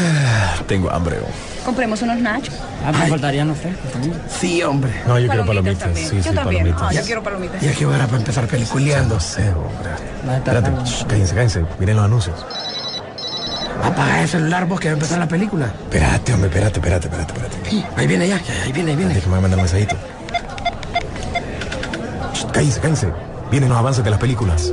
Tengo hambre. Compremos unos nachos. Ah, me faltarían los frescos también. Sí, hombre. No, yo quiero palomitas. también. Sí, yo sí, también. palomitas. Ah, yo quiero palomitas. Ya que hora para empezar peliculeando. Sé, hombre. Espérate, shh, cállense, cállense. Miren los anuncios. Apaga el celular vos que va a empezar la película. Espérate, hombre, espérate, espérate, espérate, espérate. Ahí viene ya, ahí viene, ahí viene. Déjame mandar un mensajito. Shh, Cállense, cállense. Vienen los avances de las películas.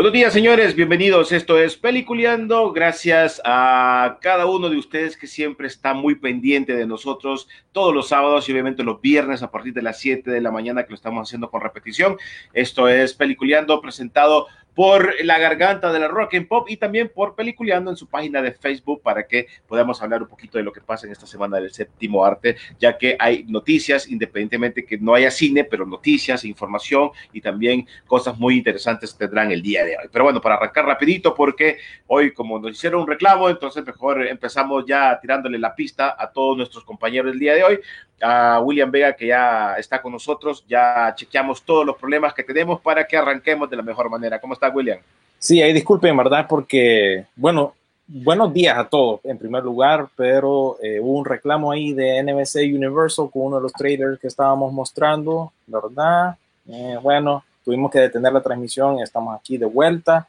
Buenos días, señores. Bienvenidos. Esto es Peliculeando. Gracias a cada uno de ustedes que siempre está muy pendiente de nosotros todos los sábados y obviamente los viernes a partir de las 7 de la mañana que lo estamos haciendo con repetición. Esto es Peliculeando presentado por La Garganta de la Rock and Pop y también por Peliculeando en su página de Facebook para que podamos hablar un poquito de lo que pasa en esta semana del séptimo arte, ya que hay noticias, independientemente que no haya cine, pero noticias, información y también cosas muy interesantes tendrán el día de hoy. Pero bueno, para arrancar rapidito, porque hoy como nos hicieron un reclamo, entonces mejor empezamos ya tirándole la pista a todos nuestros compañeros del día de hoy. A William Vega, que ya está con nosotros, ya chequeamos todos los problemas que tenemos para que arranquemos de la mejor manera. ¿Cómo William? Sí, ahí disculpen, ¿verdad? Porque, bueno, buenos días a todos en primer lugar, pero eh, hubo un reclamo ahí de NBC Universal con uno de los traders que estábamos mostrando, ¿verdad? Eh, bueno, tuvimos que detener la transmisión, estamos aquí de vuelta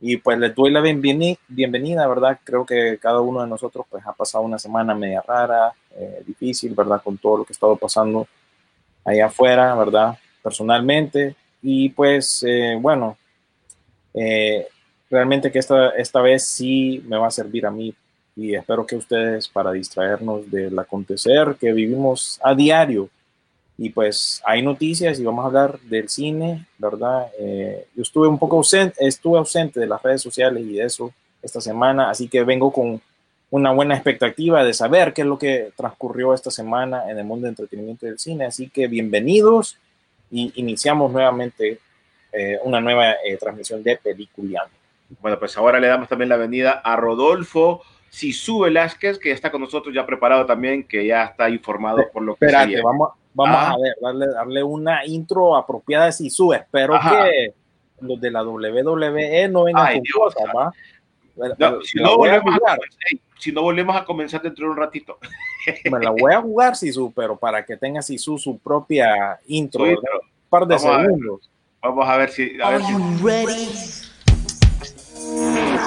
y pues les doy la bienveni- bienvenida, ¿verdad? Creo que cada uno de nosotros pues ha pasado una semana media rara, eh, difícil, ¿verdad? Con todo lo que ha estado pasando allá afuera, ¿verdad? Personalmente. Y pues, bueno, eh, realmente que esta, esta vez sí me va a servir a mí y espero que ustedes para distraernos del acontecer que vivimos a diario. Y pues hay noticias y vamos a hablar del cine, ¿verdad? Eh, yo estuve un poco ausente, estuve ausente de las redes sociales y de eso esta semana, así que vengo con una buena expectativa de saber qué es lo que transcurrió esta semana en el mundo de entretenimiento y del cine. Así que bienvenidos y iniciamos nuevamente eh, una nueva eh, transmisión de Peliculeando. Bueno, pues ahora le damos también la venida a Rodolfo Sisu Velázquez, que está con nosotros ya preparado también, que ya está informado por lo que se Espérate, viene. vamos, vamos Ah. a ver, darle, darle una intro apropiada de Sisu. Espero Ajá. que los de la WWE no vengan Ay, con cosas, ¿va? No, si, no a volvemos a, jugar, Ey, si no volvemos a comenzar dentro de un ratito. me la voy a jugar, Sisu, pero para que tenga Sisu su propia intro, Sí, un par de a segundos. Vamos a ver si. A ver si ready?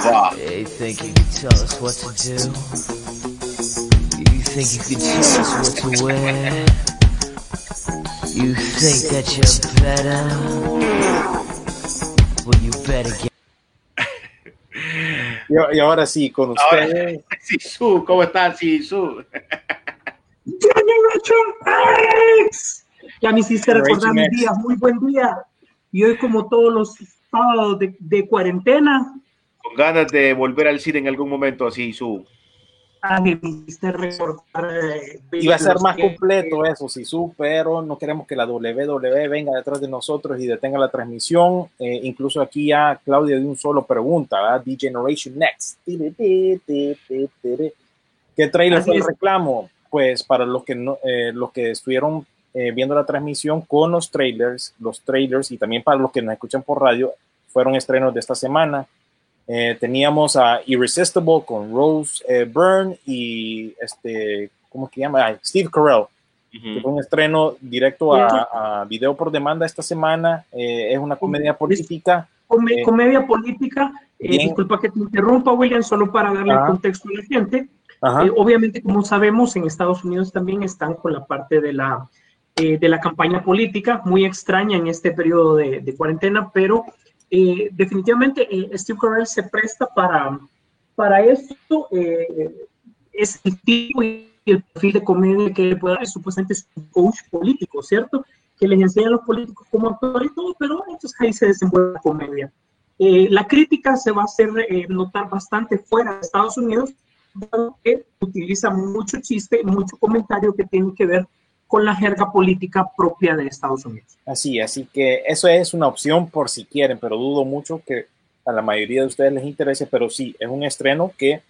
wow. Think you could tell us what to do? You think you could tell us what to wear? You think that you're better? Well, you better get. Y, y ahora sí, con Ahora- ustedes. Sisu, ¿cómo estás, Sisu? Generation X. Ya me hiciste recordar X. días. Muy buen día. Y hoy, como todos los sábados de, de cuarentena, Con ganas de volver al cine en algún momento, Sisu. ah, me hiciste recordar. eh, Iba a ser más que- completo eso, Sisu, pero no queremos que la WWE venga detrás de nosotros y detenga la transmisión. Eh, incluso aquí ya Claudia de un solo pregunta, ¿verdad? D-Generation Next. ¿Qué trailer Así fue el reclamo? Pues para los que, no, eh, los que estuvieron eh, viendo la transmisión con los trailers, los trailers y también para los que nos escuchan por radio, fueron estrenos de esta semana. Eh, teníamos a Irresistible con Rose eh, Byrne y este, ¿cómo que llama? Ay, Steve Carell, que fue un estreno directo a, a video por demanda esta semana. Eh, es una comedia política. Come- Eh, comedia política. Eh, bien. disculpa que te interrumpa, William, solo para darle Ajá. el contexto a la gente. Eh, obviamente, como sabemos, en Estados Unidos también están con la parte de la, eh, de la campaña política, muy extraña en este periodo de, de cuarentena, pero eh, definitivamente eh, Steve Carell se presta para, Para esto, eh, es el tipo y el perfil de comedia que puede dar, supuestamente es un coach político, ¿cierto? Que les enseña a los políticos cómo actuar y todo, pero entonces ahí se desenvuelve la comedia. Eh, la crítica se va a hacer eh, notar bastante fuera de Estados Unidos, que utiliza mucho chiste, mucho comentario que tiene que ver con la jerga política propia de Estados Unidos. Así, así que eso es una opción por si quieren, pero dudo mucho que a la mayoría de ustedes les interese, pero sí, es un estreno que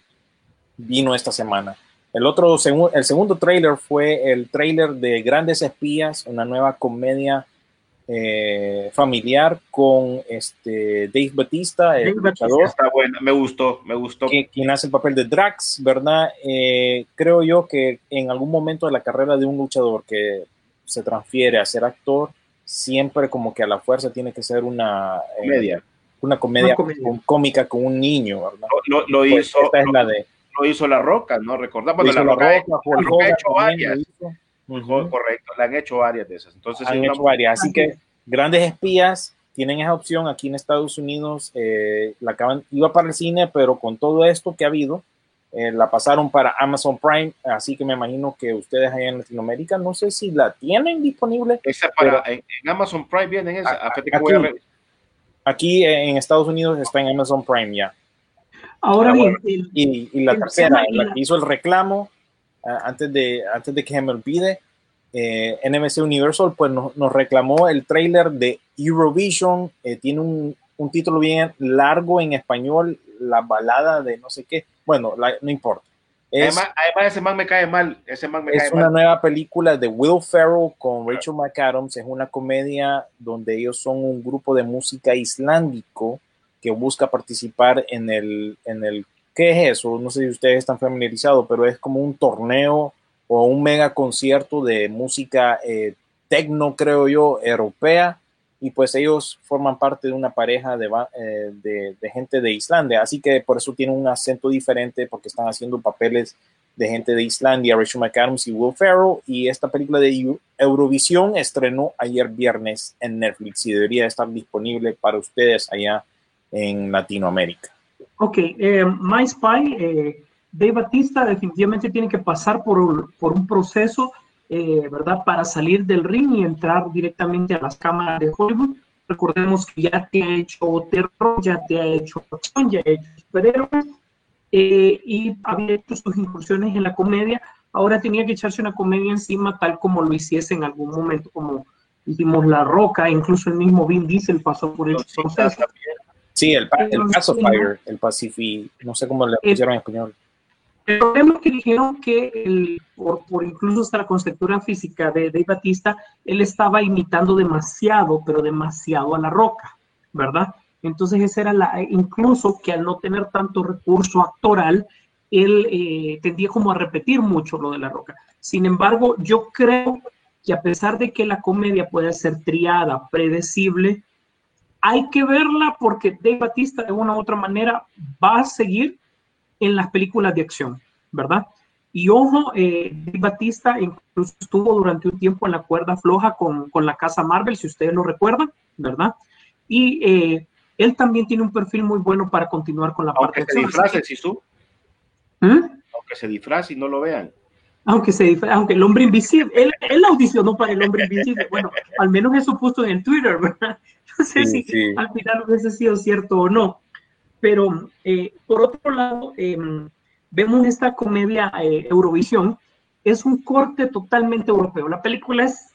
vino esta semana. El otro, el segundo trailer fue el trailer de Grandes Espías, una nueva comedia eh, familiar con este Dave Batista, el luchador. Está buena, me gustó, me gustó. Que, quien hace el papel de Drax, ¿verdad? Eh, creo yo que en algún momento de la carrera de un luchador que se transfiere a ser actor, siempre como que a la fuerza tiene que ser una eh, comedia, una comedia, Con, cómica con un niño, ¿verdad? Lo, lo Pues hizo, esta es lo, la de lo hizo La Roca, ¿no? Recordamos, lo hizo La La Roca, Roca, Roca ha Hogan hecho lo varias. Ujú, Correcto, le han hecho varias de esas. Ences, han hecho varias. Así que grandes espías tienen esa opción aquí en Estados Unidos. eh, la acaban, iba para el cine, pero con todo esto que ha habido, eh, la pasaron para Amazon Prime. Así que me imagino que ustedes allá en Latinoamérica, no sé si la tienen disponible. Esa para, en, en Amazon Prime vienen esa. A- a aquí, aquí en Estados Unidos está en Amazon Prime ya. Ahora Ah, bien, Y, y la el tercera, la que hizo el reclamo, antes, de, antes de que se me olvide, eh, NBC Universal pues nos, nos reclamó el trailer de Eurovision, eh, tiene un, un título bien largo en español, la balada de no sé qué, bueno, la- no importa. Es, Además, además, ese man me cae mal. Ese man me es cae una mal. nueva película de Will Ferrell con Rachel McAdams. Es una comedia donde ellos son un grupo de música islandico que busca participar en el, en el, ¿qué es eso? No sé si ustedes están familiarizados, pero es como un torneo o un mega concierto de música eh, tecno, creo yo, europea. Y pues ellos forman parte de una pareja de, eh, gente de Islandia. Así que por eso tienen un acento diferente porque están haciendo papeles de gente de Islandia, Rachel McAdams y Will Ferrell. Y esta película de Eu- Eurovisión estrenó ayer viernes en Netflix y debería estar disponible para ustedes allá en Latinoamérica. Ok, eh, My Spy, eh, Dave Batista definitivamente tiene que pasar por, un- por un proceso, eh, ¿verdad? Para salir del ring y entrar directamente a las cámaras de Hollywood. Recordemos que ya te ha hecho terror, ya te ha hecho acción, ya ha hecho superhéroes eh, y había hecho sus incursiones en la comedia. Ahora tenía que echarse una comedia encima tal como lo hiciese en algún momento, como hicimos La Roca, incluso el mismo Vin Diesel pasó por ese proceso. Sí, el, el Pacifier, el Pacifi, no sé cómo le Eh, pusieron en español. El problema es que dijeron que el- por, por incluso hasta la conceptura física de Dave Batista, él estaba imitando demasiado, pero demasiado a la roca, ¿verdad? Entonces esa era la, incluso que al no tener tanto recurso actoral, él eh, tendía como a repetir mucho lo de la roca. Sin embargo, yo creo que a pesar de que la comedia puede ser triada, predecible, hay que verla porque Dave Batista de una u otra manera va a seguir en las películas de acción, ¿verdad? Y ojo, eh, Dave Batista incluso estuvo durante un tiempo en la cuerda floja con, con la casa Marvel, si ustedes lo recuerdan, ¿verdad? Y eh, él también tiene un perfil muy bueno para continuar con la parte Aunque de se acción. disfrace, que- ¿Mm? aunque se disfrace y no lo vean. Aunque, se, aunque el hombre invisible, él, él audicionó para el hombre invisible. Bueno, al menos eso puso en el Twitter, ¿verdad? No sé Sí, si sí. al final hubiese sido cierto o no. Pero eh, por otro lado, eh, vemos esta comedia eh, Eurovisión, es un corte totalmente europeo. La película es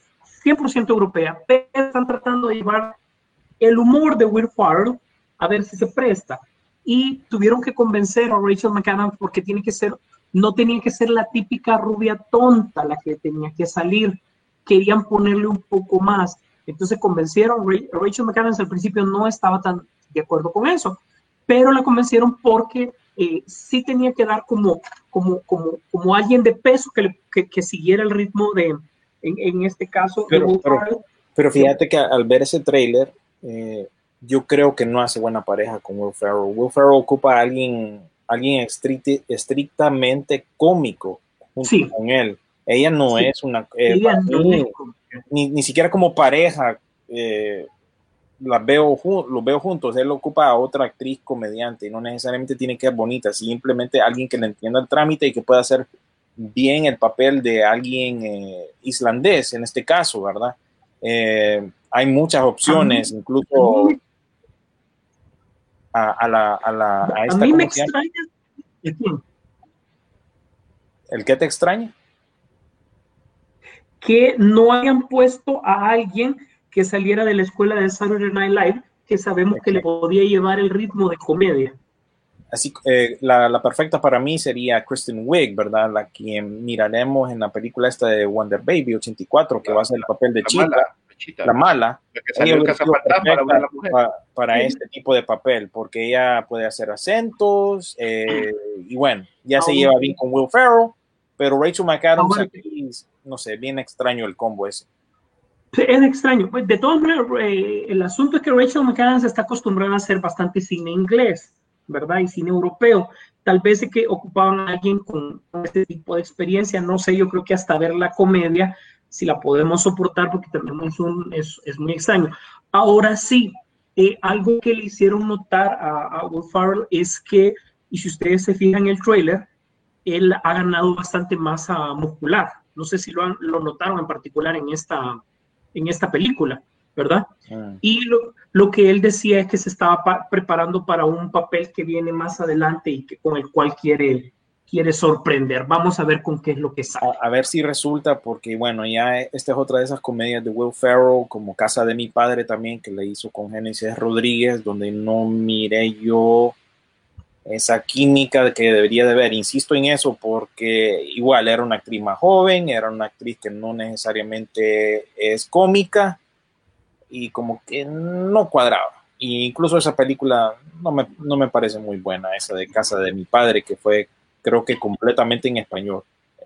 100% europea, pero están tratando de llevar el humor de Will Ferrell a ver si se presta. Y tuvieron que convencer a Rachel McAdams porque tiene que ser, no tenía que ser la típica rubia tonta la que tenía que salir. Querían ponerle un poco más. Entonces convencieron, Ra- Rachel McAdams al principio no estaba tan de acuerdo con eso, pero la convencieron porque eh, sí tenía que dar como, como, como, como alguien de peso que, le- que, que siguiera el ritmo de, en, en este caso, Pero- Will pero-. Pero fíjate que al ver ese tráiler, eh, yo creo que no hace buena pareja con Will Ferrell. Will Ferrell ocupa a alguien, alguien estricti- estrictamente cómico junto Sí. con él. Ella no Sí. es una... eh, Ella no mí, es ni, ni siquiera como pareja. eh, las veo, los veo juntos. Él ocupa a otra actriz comediante y no necesariamente tiene que ser bonita, simplemente alguien que le entienda el trámite y que pueda hacer bien el papel de alguien eh, islandés en este caso, ¿verdad? Eh, hay muchas opciones, incluso a, a la, a la a A esta, mí me extraña. ¿El que te extraña? que no hayan puesto a alguien que saliera de la escuela de Saturday Night Live, que sabemos que le podía llevar el ritmo de comedia. Así, eh, la, la perfecta para mí sería Kristen Wiig, ¿verdad? La que miraremos en la película esta de Wonder Baby 84, que va a ser el papel de chica, mala, Chita. la mala. La que salió en Ella Casa hubiera sido Fantasma, la buena perfecta mujer. pa- para Sí. este tipo de papel, porque ella puede hacer acentos eh, y bueno, ya se lleva bien con Will Ferrell, pero Rachel McAdams aquí, no sé, bien extraño el combo ese. Es extraño. Pues, de todas maneras, eh, el asunto es que Rachel McAdams está acostumbrada a hacer bastante cine inglés, ¿verdad? Y cine europeo. Tal vez es que ocupaban a alguien con, con este tipo de experiencia. No sé, yo creo que hasta ver la comedia, si la podemos soportar, porque es, un, es, es muy extraño. Ahora sí, eh, algo que le hicieron notar a, a Will es que, y si ustedes se fijan en el trailer, él ha ganado bastante masa muscular. No sé si lo, han- lo notaron en particular en esta, en esta película, ¿verdad? Mm. Y lo, lo que él decía es que se estaba pa- preparando para un papel que viene más adelante y que, con el cual quiere, quiere sorprender. Vamos a ver con qué es lo que sale. a, a ver si resulta, porque bueno, ya esta es otra de esas comedias de Will Ferrell, como Casa de mi padre también, que le hizo con Génesis Rodríguez, donde no miré yo esa química que debería de ver. Insisto en eso porque igual era una actriz más joven, era una actriz que no necesariamente es cómica y como que no cuadraba. Y incluso esa película no me, no me parece muy buena, esa de Casa de mi padre, que fue creo que completamente en español.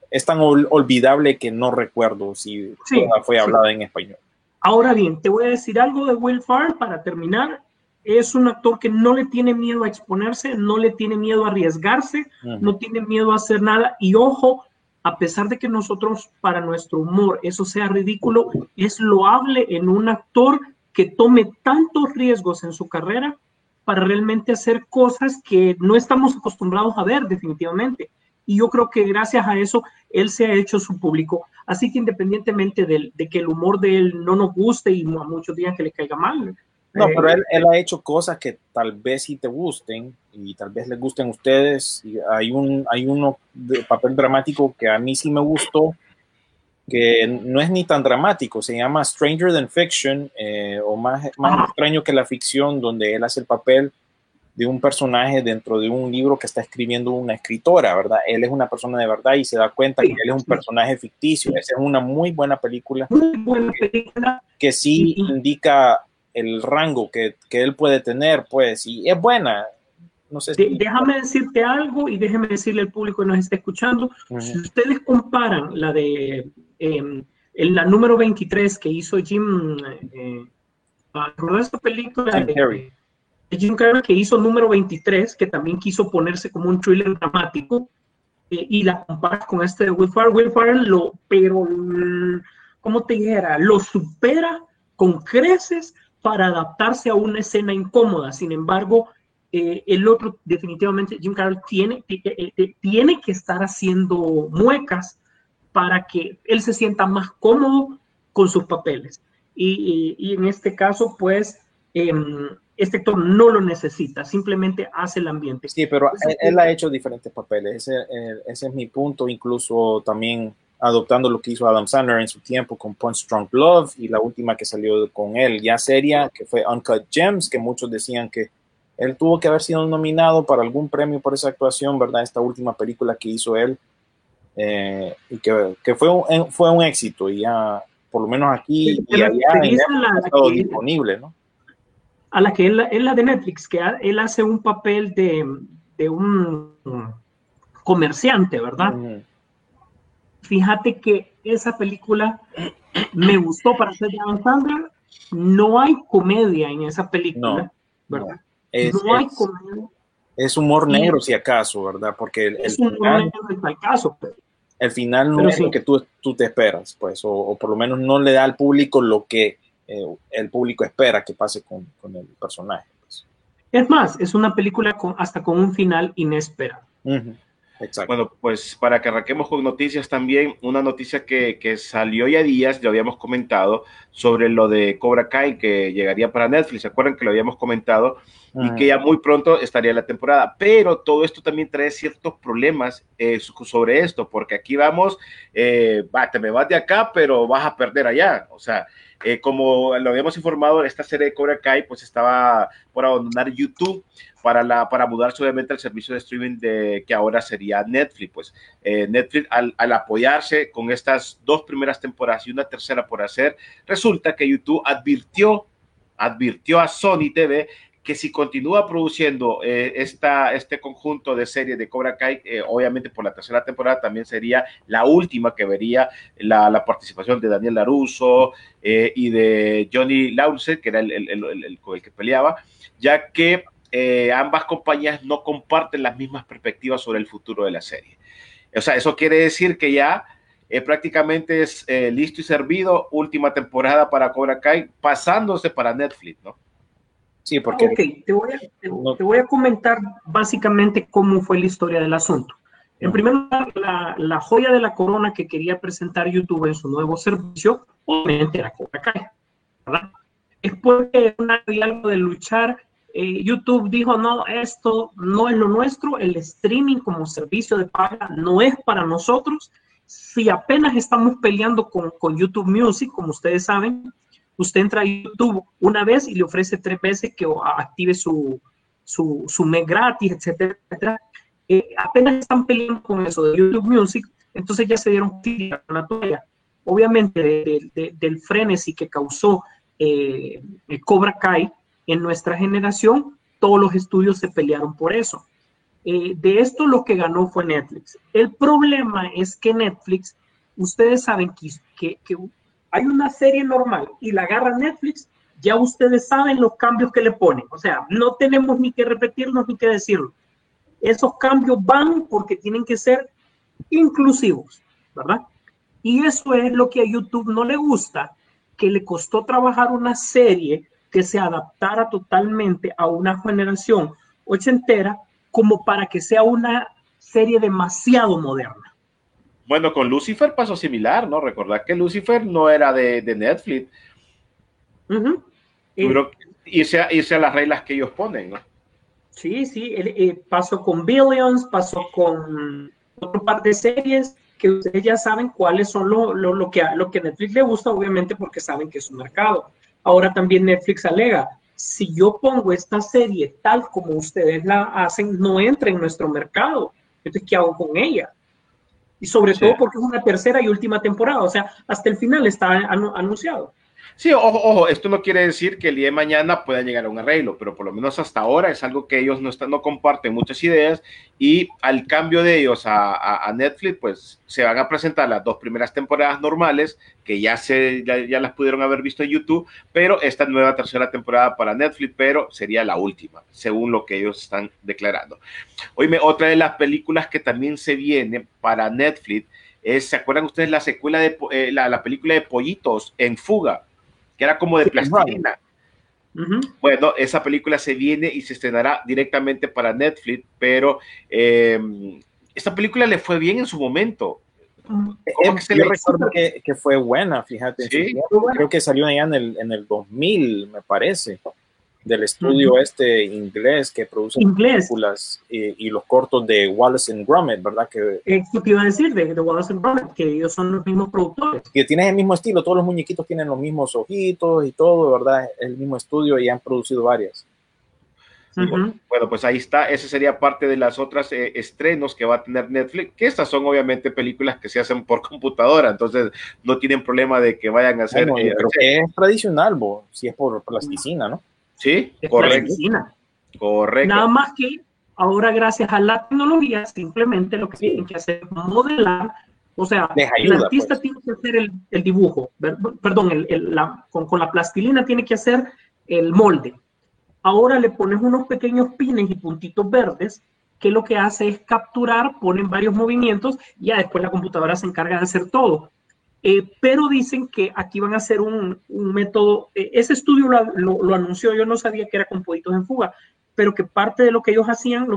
Es tan ol- olvidable que no recuerdo si Sí, fue sí. hablada en español. Ahora bien, te voy a decir algo de Will Ferrell para terminar. Es un actor que no le tiene miedo a exponerse, no le tiene miedo a arriesgarse, Ujú. no tiene miedo a hacer nada. Y ojo, a pesar de que nosotros, para nuestro humor, eso sea ridículo, es loable en un actor que tome tantos riesgos en su carrera para realmente hacer cosas que no estamos acostumbrados a ver definitivamente. Y yo creo que gracias a eso él se ha hecho su público. Así que independientemente del- de, que el humor de él no nos guste y a muchos días que le caiga mal. No, eh, pero él, él ha hecho cosas que tal vez sí te gusten y tal vez les gusten a ustedes. Y hay un hay uno de papel dramático que a mí sí me gustó, que no es ni tan dramático, se llama Stranger Than Fiction eh, o más, más extraño que la ficción, donde él hace el papel de un personaje dentro de un libro que está escribiendo una escritora, ¿verdad? Él es una persona de verdad y se da cuenta Sí, que él es un sí. personaje ficticio. Esa es una muy buena película muy buena película. que sí indica el rango que, que él puede tener, pues, y es buena. No sé si... déjame decirte algo y déjame decirle al público que nos está escuchando. Si ustedes comparan la de eh, en la número 23 que hizo Jim, eh, ah, ¿recordás esta película Jim Carrey. de Jim Carrey que hizo número 23, que también quiso ponerse como un thriller dramático, eh, y la comparas con este de Will Ferrell, Will Ferrell lo, pero, ¿cómo te dijera? Lo supera con creces para adaptarse a una escena incómoda. Sin embargo, eh, el otro, definitivamente, Jim Carrey tiene, ti- eh, tiene que estar haciendo muecas para que él se sienta más cómodo con sus papeles. Y, y- y en este caso, pues, em, este actor no lo necesita, simplemente hace el ambiente. Sí, pero él, él ha hecho diferentes papeles. Ese, eh, ese es mi punto, incluso también adoptando lo que hizo Adam Sandler en su tiempo con Punch Drunk Love y la última que salió con él, ya seria, que fue Uncut Gems, que muchos decían que él tuvo que haber sido nominado para algún premio por esa actuación, ¿verdad? Esta última película que hizo él, eh, y que, que fue, un, fue un éxito, y ya, por lo menos aquí Sí, y pero allá, Netflix la- la estado que- disponible, ¿no? a la que él, es la de Netflix, que ha- él hace un papel de, de un comerciante, ¿verdad? Fíjate que esa película me gustó para ser de Adam Sandler. No hay comedia en esa película, No, ¿verdad? Es, no hay es- comedia. es humor Y- negro, si acaso, ¿verdad? Porque el, el Es un final, momento en tal caso. El final no Pero es sí. lo que tú, tú te esperas, pues, o, o por lo menos no le da al público lo que eh, el público espera que pase con, con el personaje. pues. Es más, es una película con, hasta con un final inesperado. Exacto. Bueno, pues para que arranquemos con noticias también, una noticia que, que salió ya días, lo habíamos comentado, sobre lo de Cobra Kai que llegaría para Netflix. ¿Se acuerdan que lo habíamos comentado? y Ujú. que ya muy pronto estaría la temporada. Pero todo esto también trae ciertos problemas eh, so- sobre esto, porque aquí vamos, eh, va, te me vas de acá, pero vas a perder allá. O sea, eh, como lo habíamos informado, esta serie de Cobra Kai pues estaba por abandonar YouTube para, la, para mudarse obviamente al servicio de streaming de, que ahora sería Netflix. Pues eh, Netflix al, al apoyarse con estas dos primeras temporadas y una tercera por hacer, resulta que YouTube advirtió, advirtió a Sony TV que si continúa produciendo eh, esta, este conjunto de series de Cobra Kai, eh, obviamente por la tercera temporada también sería la última que vería la, la participación de Daniel Laruso eh, y de Johnny Lawrence, que era el, el- el- el- que peleaba, ya que ambas compañías no comparten las mismas perspectivas sobre el futuro de la serie. O sea, eso quiere decir que ya eh, prácticamente es listo y servido, última temporada para Cobra Kai, pasándose para Netflix, ¿no? Sí, porque Ok, te voy, a, te- No. te voy a comentar básicamente cómo fue la historia del asunto. En primer lugar, la, la joya de la corona que quería presentar YouTube en su nuevo servicio, obviamente era Cobra Kai, ¿verdad? Después de una algo de luchar, eh, YouTube dijo, no, esto no es lo nuestro, el streaming como servicio de paga no es para nosotros. Si apenas estamos peleando con, con YouTube Music, como ustedes saben, usted entra a YouTube una vez y le ofrece tres veces que active su, su, mes gratis, etcétera. Eh, apenas están peleando con eso de YouTube Music, entonces ya se dieron tira con la toalla. Obviamente, de- de- de- del frenesí que causó eh, Cobra Kai en nuestra generación, todos los estudios se pelearon por eso. Eh, de esto lo que ganó fue Netflix. El problema es que Netflix, ustedes saben que hay una serie normal y la agarra Netflix, ya ustedes saben los cambios que le ponen. O sea, no tenemos ni que repetirnos ni que decirlo. Esos cambios van porque tienen que ser inclusivos, ¿verdad? Y eso es lo que a YouTube no le gusta, que le costó trabajar una serie que se adaptara totalmente a una generación ochentera como para que sea una serie demasiado moderna. Bueno, con Lucifer pasó similar, ¿no? Recordad que Lucifer no era de, de Netflix. Tuvieron que irse a, irse a las reglas que ellos ponen, ¿no? Sí, sí, eh, pasó con Billions, pasó con otro par de series que ustedes ya saben cuáles son lo, lo, lo que lo que Netflix le gusta, obviamente porque saben que es su mercado. Ahora también Netflix alega, si yo pongo esta serie tal como ustedes la hacen, no entra en nuestro mercado. Entonces, ¿qué hago con ella? Y sobre Sí. todo porque es una tercera y última temporada, o sea, hasta el final está anu- anunciado. Sí, ojo, ojo, esto no quiere decir que el día de mañana puedan llegar a un arreglo, pero por lo menos hasta ahora es algo que ellos no, están, no comparten muchas ideas y al cambio de ellos a, Netflix, pues se van a presentar las dos primeras temporadas normales, que ya, se, ya, las pudieron haber visto en YouTube, pero esta nueva tercera temporada para Netflix, pero sería la última, según lo que ellos están declarando. Oíme, otra de las películas que también se viene para Netflix es, ¿se acuerdan ustedes la secuela de eh, la película de Pollitos en Fuga? Que era como de Sí, plastilina. Bueno, esa película se viene y se estrenará directamente para Netflix, pero eh, esta película le fue bien en su momento. ¿Cómo Eh, se yo le- recuerdo que, que fue buena, fíjate. Sí. Creo que salió allá en el, en el 2000, me parece, del estudio este inglés que produce Inglés. películas y, y los cortos de Wallace and Gromit, ¿verdad? Que, Esto que iba a decir de, de Wallace and Gromit, que ellos son los mismos productores. que tienen el mismo estilo, todos los muñequitos tienen los mismos ojitos y todo, ¿verdad? Es el mismo estudio y han producido varias. Bueno, pues ahí está. Ese sería parte de las otras eh, estrenos que va a tener Netflix, que estas son obviamente películas que se hacen por computadora, entonces no tienen problema de que vayan a hacer. Bueno, eh, creo que es tradicional, bo, si es por plasticina, ¿no? Sí, Es correcto, correcto. Nada más que ahora, gracias a la tecnología, simplemente lo que tienen que hacer es modelar. O sea, el artista pues. tiene que hacer el, el dibujo, perdón, el- el- la- con, con la plastilina tiene que hacer el molde. Ahora le pones unos pequeños pines y puntitos verdes que lo que hace es capturar, ponen varios movimientos y ya después la computadora se encarga de hacer todo. Eh, pero dicen que aquí van a hacer un, método, eh, ese estudio lo, anunció, yo no sabía que era con pollitos en fuga, pero que parte de lo que ellos hacían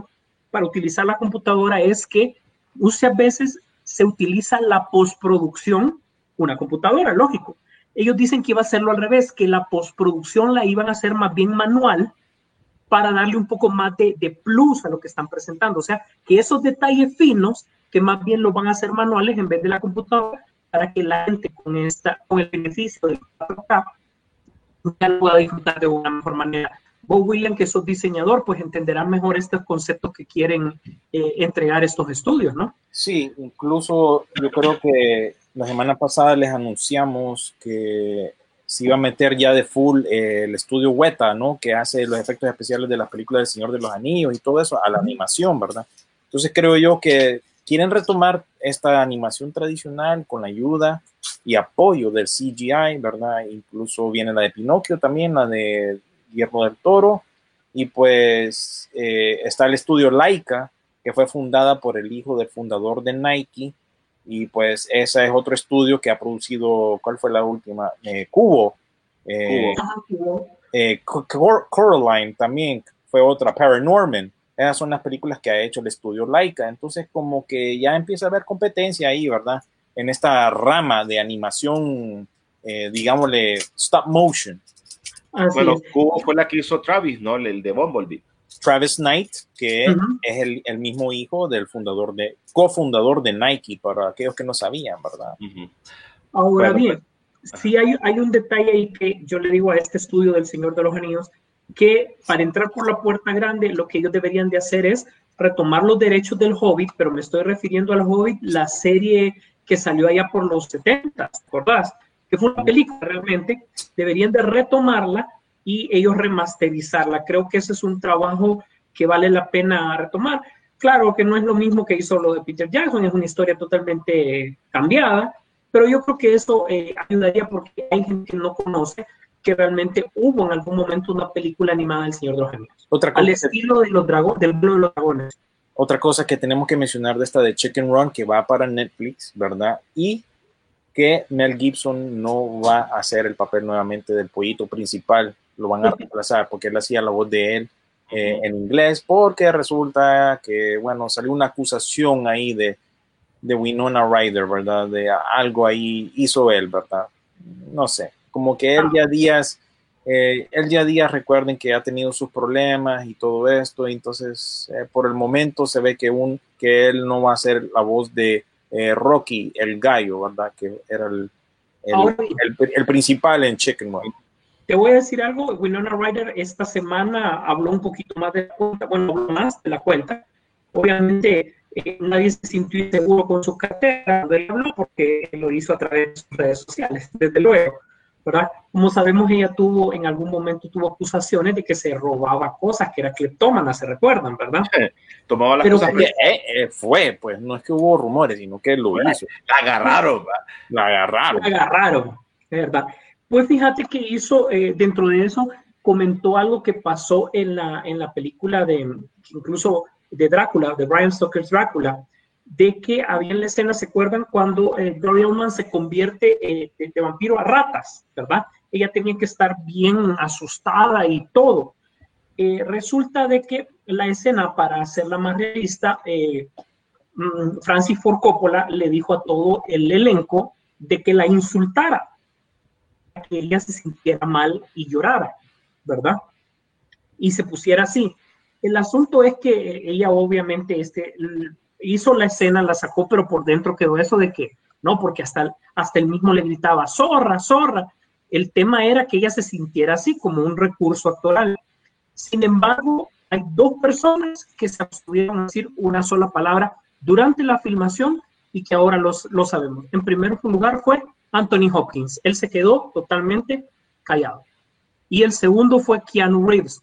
para utilizar la computadora es que muchas veces se utiliza la postproducción, una computadora, lógico. Ellos dicen que iba a hacerlo al revés, que la postproducción la iban a hacer más bien manual para darle un poco más de, de plus a lo que están presentando. O sea, que esos detalles finos, que más bien los van a hacer manuales en vez de la computadora, para que la gente con, esta, con el beneficio de 4K ya lo pueda disfrutar de una mejor manera. Bob William, que sos diseñador, pues entenderá mejor estos conceptos que quieren eh, entregar estos estudios, ¿no? Sí, incluso yo creo que la semana pasada les anunciamos que se iba a meter ya de full eh, el estudio Weta, ¿no? Que hace los efectos especiales de las películas del Señor de los Anillos y todo eso a la animación, ¿verdad? Entonces creo yo que quieren retomar esta animación tradicional con la ayuda y apoyo del CGI, ¿verdad? Incluso viene la de Pinocchio también, la de Guillermo del Toro, y pues eh, está el estudio Laika, que fue fundada por el hijo del fundador de Nike, y pues ese es otro estudio que ha producido, ¿cuál fue la última? Eh, Cubo. Eh, eh, Cor- Coraline también fue otra, Paranorman. Esas son las películas que ha hecho el estudio Laika. Entonces, como que ya empieza a haber competencia ahí, ¿verdad? En esta rama de animación, eh, digámosle, stop motion. Así Bueno. Cubo fue la que hizo Travis, ¿no? El de Bumblebee. Travis Knight, que Ujú. es el, el mismo hijo del fundador de, cofundador de Nike, para aquellos que no sabían, ¿verdad? Ujú. Ahora Bueno, bien, sí hay, hay un detalle ahí que yo le digo a este estudio del Señor de los Anillos, que para entrar por la puerta grande, lo que ellos deberían de hacer es retomar los derechos del Hobbit, pero me estoy refiriendo al Hobbit, la serie que salió allá por los 70, ¿verdad? Que fue una película realmente, deberían de retomarla y ellos remasterizarla. Creo que ese es un trabajo que vale la pena retomar. Claro que no es lo mismo que hizo lo de Peter Jackson, es una historia totalmente cambiada, pero yo creo que eso eh, ayudaría porque hay gente que no conoce que realmente hubo en algún momento una película animada del Señor de los Anillos, Otra al estilo de los dragones, del vuelo de los dragones. otra cosa que tenemos que mencionar de esta de Chicken Run, que va para Netflix, ¿verdad? Y que Mel Gibson no va a hacer el papel nuevamente del pollito principal, lo van a reemplazar porque él hacía la voz de él eh, en inglés, porque resulta que, bueno, salió una acusación ahí de, de Winona Ryder, ¿verdad? De algo ahí hizo él, ¿verdad? No sé, como que él ya días, eh, él ya días recuerden que ha tenido sus problemas y todo esto, entonces eh, por el momento se ve que, un, que él no va a ser la voz de eh, Rocky, el gallo, ¿verdad? Que era el, el, el- el principal en Chicken Run. Te voy a decir algo, Winona Ryder esta semana habló un poquito más de la cuenta, bueno, habló más de la cuenta. Obviamente eh, nadie se sintió inseguro con su cartera habló porque lo hizo a través de sus redes sociales, desde luego, ¿verdad? Como sabemos, ella tuvo, en algún momento tuvo acusaciones de que se robaba cosas, que era cleptómana, se recuerdan, ¿verdad? Tomaba las Pero cosas, Eh, eh, eh, fue, pues no es que hubo rumores, sino que lo hizo. la agarraron. La agarraron. la agarraron, ¿verdad? Pues fíjate que hizo, eh, dentro de eso, comentó algo que pasó en la, en la película de, incluso de Drácula, de Brian Stoker's Drácula, de que había en la escena, ¿se acuerdan? Cuando eh, Gloria se convierte eh, de, vampiro a ratas, ¿verdad? Ella tenía que estar bien asustada y todo. Eh, resulta de que la escena, para hacerla más realista, eh, mm, Francis Ford Coppola le dijo a todo el elenco de que la insultara, que ella se sintiera mal y llorara, ¿verdad? Y se pusiera así. El asunto es que ella obviamente este, hizo la escena, la sacó, pero por dentro quedó eso de que, no, porque hasta, hasta el mismo le gritaba, zorra, zorra. El tema era que ella se sintiera así como un recurso actoral. Sin embargo, hay dos personas que se abstuvieron a decir una sola palabra durante la filmación y que ahora los, lo sabemos. En primer lugar fue Anthony Hopkins. Él se quedó totalmente callado. Y el segundo fue Keanu Reeves.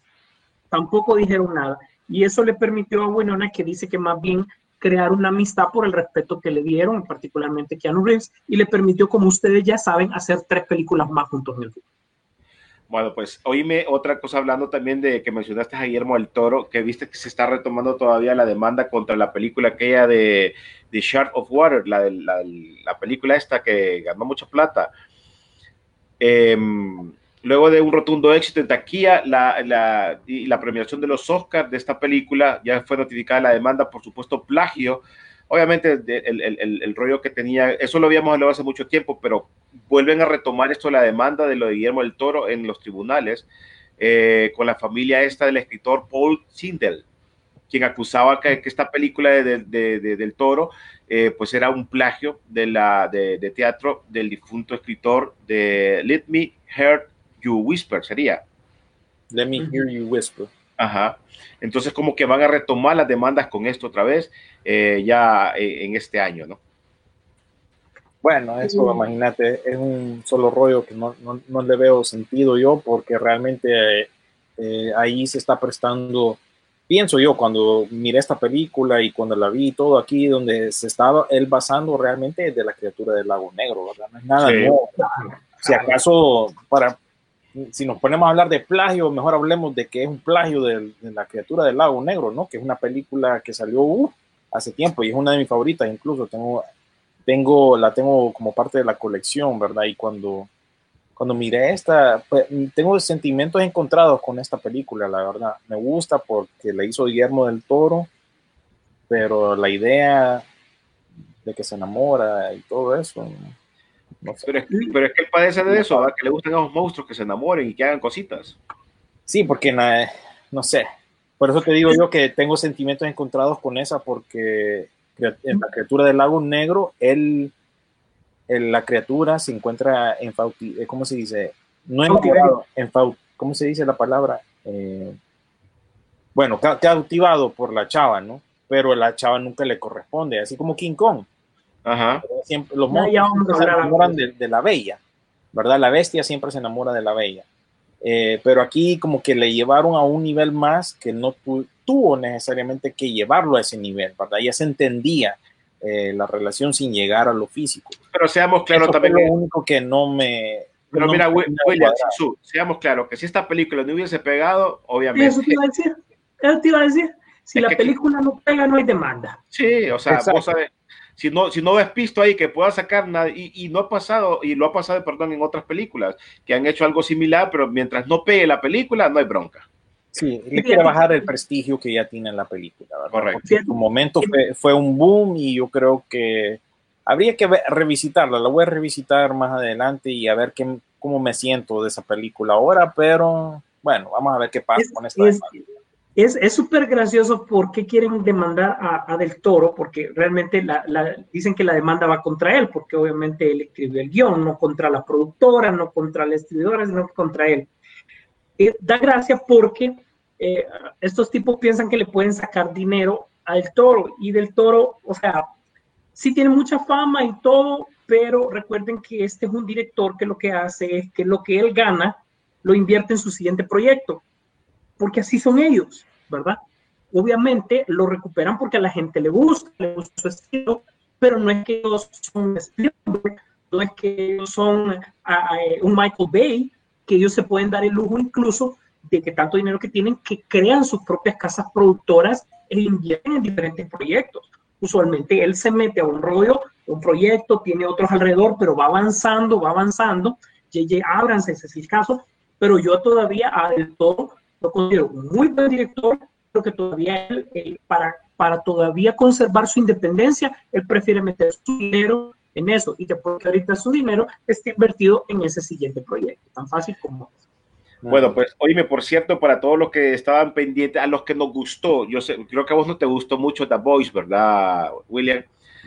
Tampoco dijeron nada. Y eso le permitió a Winona, que dice que más bien crear una amistad por el respeto que le dieron, particularmente Keanu Reeves, y le permitió, como ustedes ya saben, hacer tres películas más juntos en el futuro. Bueno, pues oíme otra cosa hablando también de que mencionaste a Guillermo del Toro, que viste que se está retomando todavía la demanda contra la película aquella de The Shard of Water, la, la, la película esta que ganó mucha plata. Eh, luego de un rotundo éxito en taquilla la, y la premiación de los Oscars de esta película, ya fue notificada la demanda, por supuesto, plagio. Obviamente, el, rollo que tenía, eso lo habíamos hablado hace mucho tiempo, pero vuelven a retomar esto, la demanda de lo de Guillermo del Toro en los tribunales, eh, con la familia esta del escritor Paul Sindel, quien acusaba que, esta película de, de, de, del Toro, eh, pues era un plagio de, la, de, teatro del difunto escritor de Let Me Hear You Whisper, sería. Let Me Hear You Whisper. Ajá. Entonces, como que van a retomar las demandas con esto otra vez, eh, ya eh, en este año, ¿no? Bueno, eso, uh. imagínate, es un solo rollo que no, no, no le veo sentido yo, porque realmente eh, ahí se está prestando, pienso yo, cuando miré esta película y cuando la vi todo aquí, donde se estaba él basando realmente de la criatura del lago negro, ¿verdad? No es nada sí. nuevo. Si acaso, para, si nos ponemos a hablar de plagio, mejor hablemos de que es un plagio de, la criatura del lago negro, ¿no? Que es una película que salió uh, hace tiempo y es una de mis favoritas, incluso tengo tengo, la tengo como parte de la colección, ¿verdad? Y cuando, cuando miré esta, pues, tengo sentimientos encontrados con esta película, la verdad. Me gusta porque la hizo Guillermo del Toro, pero la idea de que se enamora y todo eso. Sé. pero, es, pero, es, que él padece de eso, ¿verdad? que le gustan a los monstruos que se enamoren y que hagan cositas. Sí, porque no, no sé. Por eso te digo yo que tengo sentimientos encontrados con esa, porque en la criatura del lago negro, él, él, la criatura se encuentra en eh, ¿cómo se dice? No enamorado, en ¿cómo se dice la palabra? Eh, bueno, cautivado por la chava, ¿no? Pero la chava nunca le corresponde, así como King Kong. Ajá. Siempre, los monstruos se enamoran de, de, la bella, ¿verdad? La bestia siempre se enamora de la bella. Eh, pero aquí como que le llevaron a un nivel más que no tu, tuvo necesariamente que llevarlo a ese nivel, ¿verdad? Ya se entendía eh, la relación sin llegar a lo físico. Pero seamos claros también. Lo único que no me. Pero no mira, me William, su, seamos claros que si esta película no hubiese pegado, obviamente. Eso te iba a decir. Eso te iba a decir. Si es la que película no pega, no hay demanda. Sí, o sea, Exacto. vos sabes, si no, si no ves visto ahí que pueda sacar nada, y, y, no ha pasado, y lo ha pasado, perdón, en otras películas que han hecho algo similar, pero mientras no pegue la película, no hay bronca. Sí, le quiere bajar el prestigio que ya tiene en la película, ¿verdad? Correcto. Porque en su momento fue, fue, un boom y yo creo que habría que revisitarla, la voy a revisitar más adelante y a ver qué, cómo me siento de esa película ahora, pero bueno, vamos a ver qué pasa es, con esta es, es súper gracioso porque quieren demandar a, a, Del Toro, porque realmente la, la, dicen que la demanda va contra él, porque obviamente él escribió el guion, no contra la productora, no contra la escritora, sino contra él. Eh, da gracia porque eh, estos tipos piensan que le pueden sacar dinero al toro y del toro, o sea, sí tiene mucha fama y todo, pero recuerden que este es un director que lo que hace es que lo que él gana lo invierte en su siguiente proyecto porque así son ellos, ¿verdad? Obviamente lo recuperan porque a la gente le gusta, le gusta su estilo, pero no es que ellos son Spielberg, no es que ellos son uh, un Michael Bay, que ellos se pueden dar el lujo incluso de que tanto dinero que tienen que crean sus propias casas productoras e invierten en diferentes proyectos. Usualmente él se mete a un rollo, un proyecto, tiene otros alrededor, pero va avanzando, va avanzando. J.J. Abrams, es el caso, pero yo todavía a del todo lo considero un muy buen director, pero que todavía él, él, para, para todavía conservar su independencia, él prefiere meter su dinero en eso y que porque ahorita su dinero esté invertido en ese siguiente proyecto, tan fácil como eso. Bueno, pues oíme, por cierto, para todos los que estaban pendientes, a los que nos gustó, yo sé, creo que a vos no te gustó mucho The Voice, ¿verdad, William?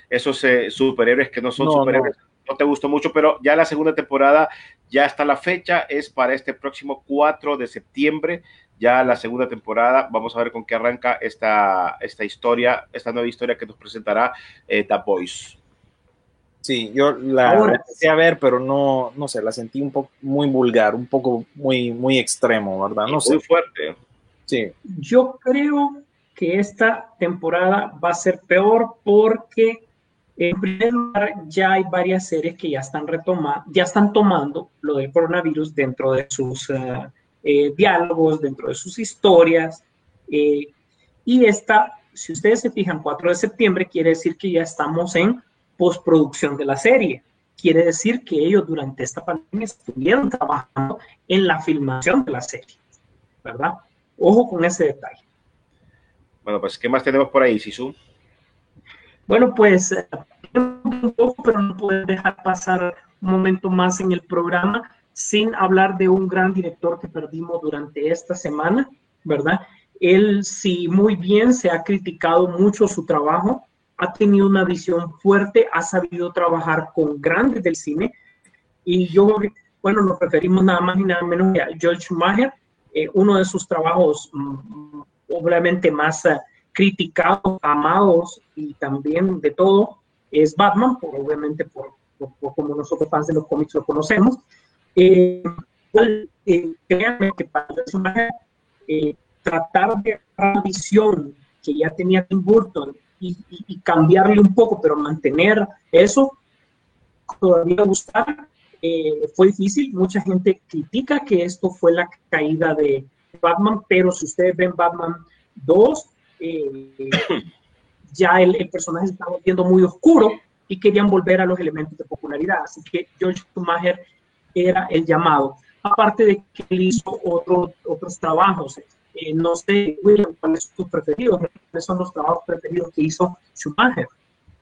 Esos eh, superhéroes que no son no, superhéroes, no. no. te gustó mucho, pero ya la segunda temporada ya está la fecha, es para este próximo 4 de septiembre, ya la segunda temporada. Vamos a ver con qué arranca esta, esta historia, esta nueva historia que nos presentará eh, The Voice. Sí, yo la Ahora, empecé a ver, pero no, no sé, la sentí un poco muy vulgar, un poco muy, muy extremo, ¿verdad? No muy sé. fuerte. Sí. Yo creo que esta temporada va a ser peor porque En primer lugar, ya hay varias series que ya están retomando, ya están tomando lo del coronavirus dentro de sus uh, eh, diálogos, dentro de sus historias. Eh, y esta, si ustedes se fijan, 4 de septiembre quiere decir que ya estamos en postproducción de la serie. Quiere decir que ellos durante esta pandemia estuvieron trabajando en la filmación de la serie, ¿verdad? Ojo con ese detalle. Bueno, pues, ¿qué más tenemos por ahí, Sisu? Bueno, pues, eh, un poco, pero no puedo dejar pasar un momento más en el programa sin hablar de un gran director que perdimos durante esta semana, ¿verdad? Él sí, muy bien, se ha criticado mucho su trabajo, ha tenido una visión fuerte, ha sabido trabajar con grandes del cine y yo, bueno, nos referimos nada más y nada menos a George Schumacher, eh, uno de sus trabajos mm, obviamente más uh, criticados, amados y también de todo es Batman, obviamente por, por, por, como nosotros fans de los cómics lo conocemos. Eh, eh, eh, tratar de la visión que ya tenía Tim Burton y, cambiarle un poco, pero mantener eso, todavía gustar, eh, fue difícil. Mucha gente critica que esto fue la caída de Batman, pero si ustedes ven Batman 2, eh, ya el, el, personaje se estaba volviendo muy oscuro y querían volver a los elementos de popularidad. Así que George Schumacher era el llamado. Aparte de que él hizo otro, otros trabajos. Eh, no sé, William, ¿cuáles son tus preferidos? ¿Cuáles son los trabajos preferidos que hizo Schumacher?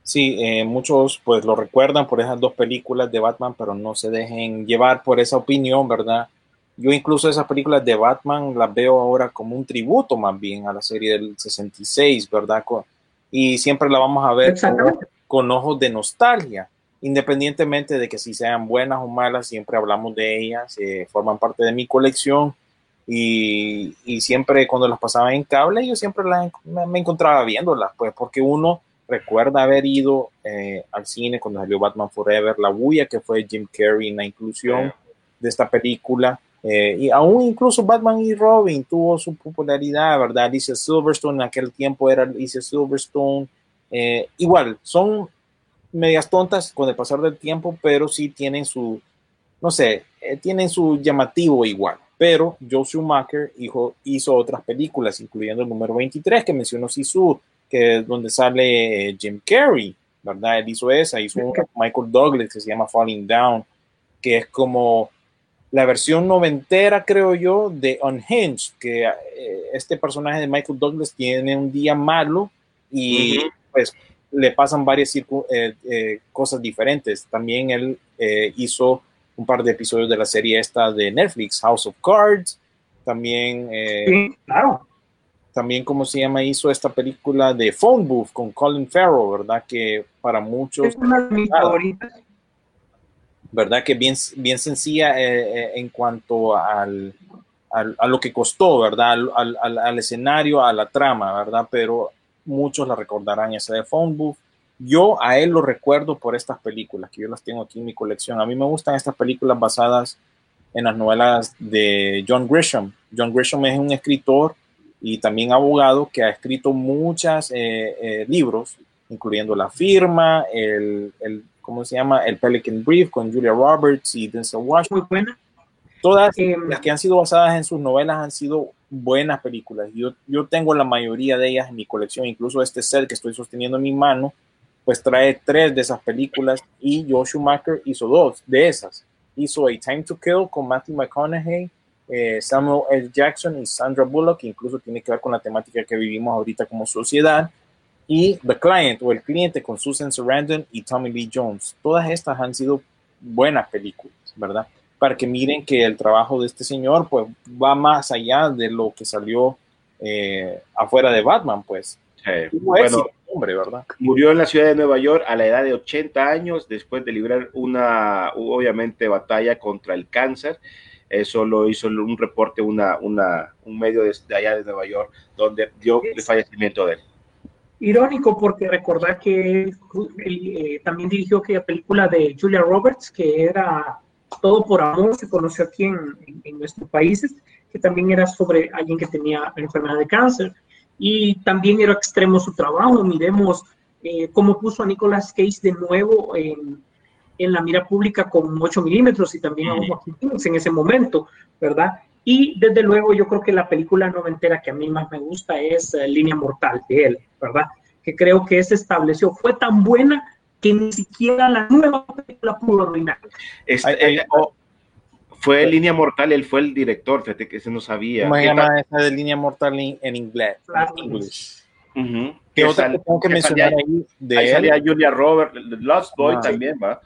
Sí, eh, muchos pues lo recuerdan por esas dos películas de Batman, pero no se dejen llevar por esa opinión, ¿verdad? Yo incluso esas películas de Batman las veo ahora como un tributo más bien a la serie del 66, ¿verdad? Y siempre la vamos a ver con, con, ojos de nostalgia, independientemente de que si sean buenas o malas, siempre hablamos de ellas, eh, forman parte de mi colección y, y, siempre cuando las pasaba en cable yo siempre me, me encontraba viéndolas, pues porque uno recuerda haber ido eh, al cine cuando salió Batman Forever, la bulla que fue Jim Carrey en la inclusión de esta película. Eh, y aún incluso Batman y Robin tuvo su popularidad, ¿verdad? Alicia Silverstone en aquel tiempo era Alicia Silverstone. Eh, igual, son medias tontas con el pasar del tiempo, pero sí tienen su, no sé, eh, tienen su llamativo igual. Pero Joe Schumacher hizo, hizo otras películas, incluyendo el número 23 que mencionó Sisu, que es donde sale Jim Carrey, ¿verdad? Él hizo esa, hizo Michael Douglas que se llama Falling Down, que es como la versión noventera, creo yo, de Unhinged, que eh, este personaje de Michael Douglas tiene un día malo y uh -huh. pues le pasan varias eh, eh, cosas diferentes. También él eh, hizo un par de episodios de la serie esta de Netflix, House of Cards. También, sí, claro. También, ¿cómo se llama? Hizo esta película de Phone Booth con Colin Farrell, ¿verdad? Que para muchos... Es una de mis favoritas ¿verdad? Que bien, bien sencilla en cuanto al, al, a lo que costó, ¿verdad? Al, al, al, escenario, a la trama, ¿verdad? Pero muchos la recordarán esa de Phone Booth. Yo a él lo recuerdo por estas películas, que yo las tengo aquí en mi colección. A mí me gustan estas películas basadas en las novelas de John Grisham. John Grisham es un escritor y también abogado que ha escrito muchos eh, eh, libros, incluyendo La Firma, el, el ¿cómo se llama? El Pelican Brief con Julia Roberts y Denzel Washington. Muy buena. Todas eh, las que han sido basadas en sus novelas han sido buenas películas. Yo, yo tengo la mayoría de ellas en mi colección, incluso este set que estoy sosteniendo en mi mano, pues trae tres de esas películas y Joe Schumacher hizo dos de esas. Hizo A Time to Kill con Matthew McConaughey, eh, Samuel L. Jackson y Sandra Bullock, que incluso tiene que ver con la temática que vivimos ahorita como sociedad y The Client o El Cliente con Susan Sarandon y Tommy Lee Jones. Todas estas han sido buenas películas, ¿verdad? Para que miren que el trabajo de este señor pues va más allá de lo que salió eh, afuera de Batman, pues. Sí. Bueno, hombre, ¿verdad? Murió en la ciudad de Nueva York a la edad de 80 años después de librar una, obviamente, batalla contra el cáncer. Eso lo hizo un reporte, una, una, un medio de, de allá de Nueva York, donde dio el fallecimiento de él irónico porque recordar que él, eh, también dirigió aquella película de Julia Roberts que era Todo por Amor, se conoció aquí en, en, en, nuestros países, que también era sobre alguien que tenía enfermedad de cáncer y también era extremo su trabajo. Miremos eh, cómo puso a Nicolas Cage de nuevo en, en la mira pública con 8 milímetros y también a Joaquin Phoenix en ese momento, ¿verdad? Y desde luego yo creo que la película noventera que a mí más me gusta es eh, Línea Mortal de él, ¿verdad? Que creo que se estableció, fue tan buena que ni siquiera la nueva película pudo arruinar. Este, oh, fue Línea Mortal, él fue el director, fíjate que ese no sabía. ¿Cómo se ¿Qué llama esa de línea mortal en, en inglés? Claro. ¿Qué Que otra sal- que tengo que que mencionar salía- ahí de Ahí salía Julia Roberts, Lost Boy Ah. también, ¿va?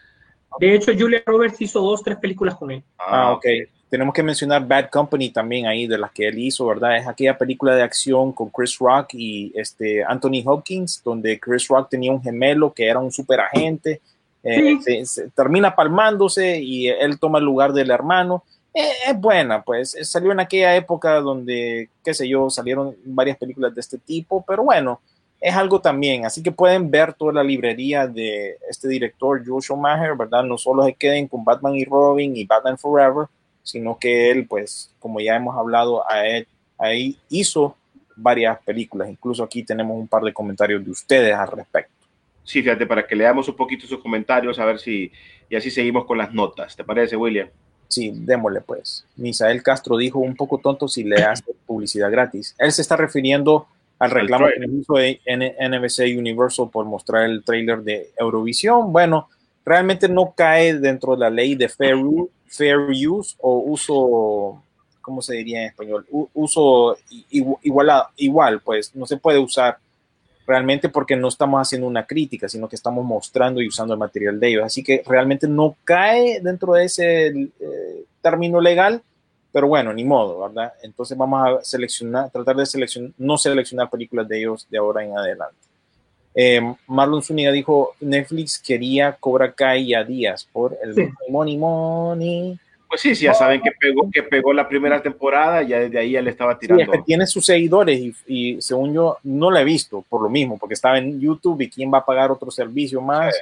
De hecho, Julia Roberts hizo dos, tres películas con él. Ah, ok. Tenemos que mencionar Bad Company también ahí, de las que él hizo, ¿verdad? Es aquella película de acción con Chris Rock y este Anthony Hopkins, donde Chris Rock tenía un gemelo que era un superagente. eh, Sí. se, se termina palmándose y él toma el lugar del hermano. Eh, es buena, pues eh, salió en aquella época donde, qué sé yo, salieron varias películas de este tipo, pero bueno, es algo también. Así que pueden ver toda la librería de este director, Joe Schumacher, ¿verdad? No solo se queden con Batman y Robin y Batman Forever, sino que él, pues, como ya hemos hablado, a él, ahí hizo varias películas. Incluso aquí tenemos un par de comentarios de ustedes al respecto. Sí, fíjate, para que leamos un poquito sus comentarios, a ver si, y así seguimos con las notas. ¿Te parece, William? Sí, démosle pues. Misael Castro dijo un poco tonto si le hace publicidad gratis. Él se está refiriendo al reclamo que hizo N- NBC Universal por mostrar el trailer de Eurovisión. Bueno, realmente no cae dentro de la ley de fair, fair use o uso, ¿cómo se diría en español? U- uso i- igu- iguala- igual, pues no se puede usar realmente porque no estamos haciendo una crítica, sino que estamos mostrando y usando el material de ellos. Así que realmente no cae dentro de ese eh, término legal, pero bueno, ni modo, ¿verdad? Entonces vamos a seleccionar, tratar de seleccionar, no seleccionar películas de ellos de ahora en adelante. Eh, Marlon Zúñiga dijo, Netflix quería Cobra Kai a Díaz por el Sí. money, money. Pues sí, sí, ya saben que pegó, que pegó la primera temporada, ya desde ahí ya le estaba Sí, tirando. es que tiene sus seguidores y, y según yo no la he visto por lo mismo, porque estaba en YouTube y quién va a pagar otro servicio más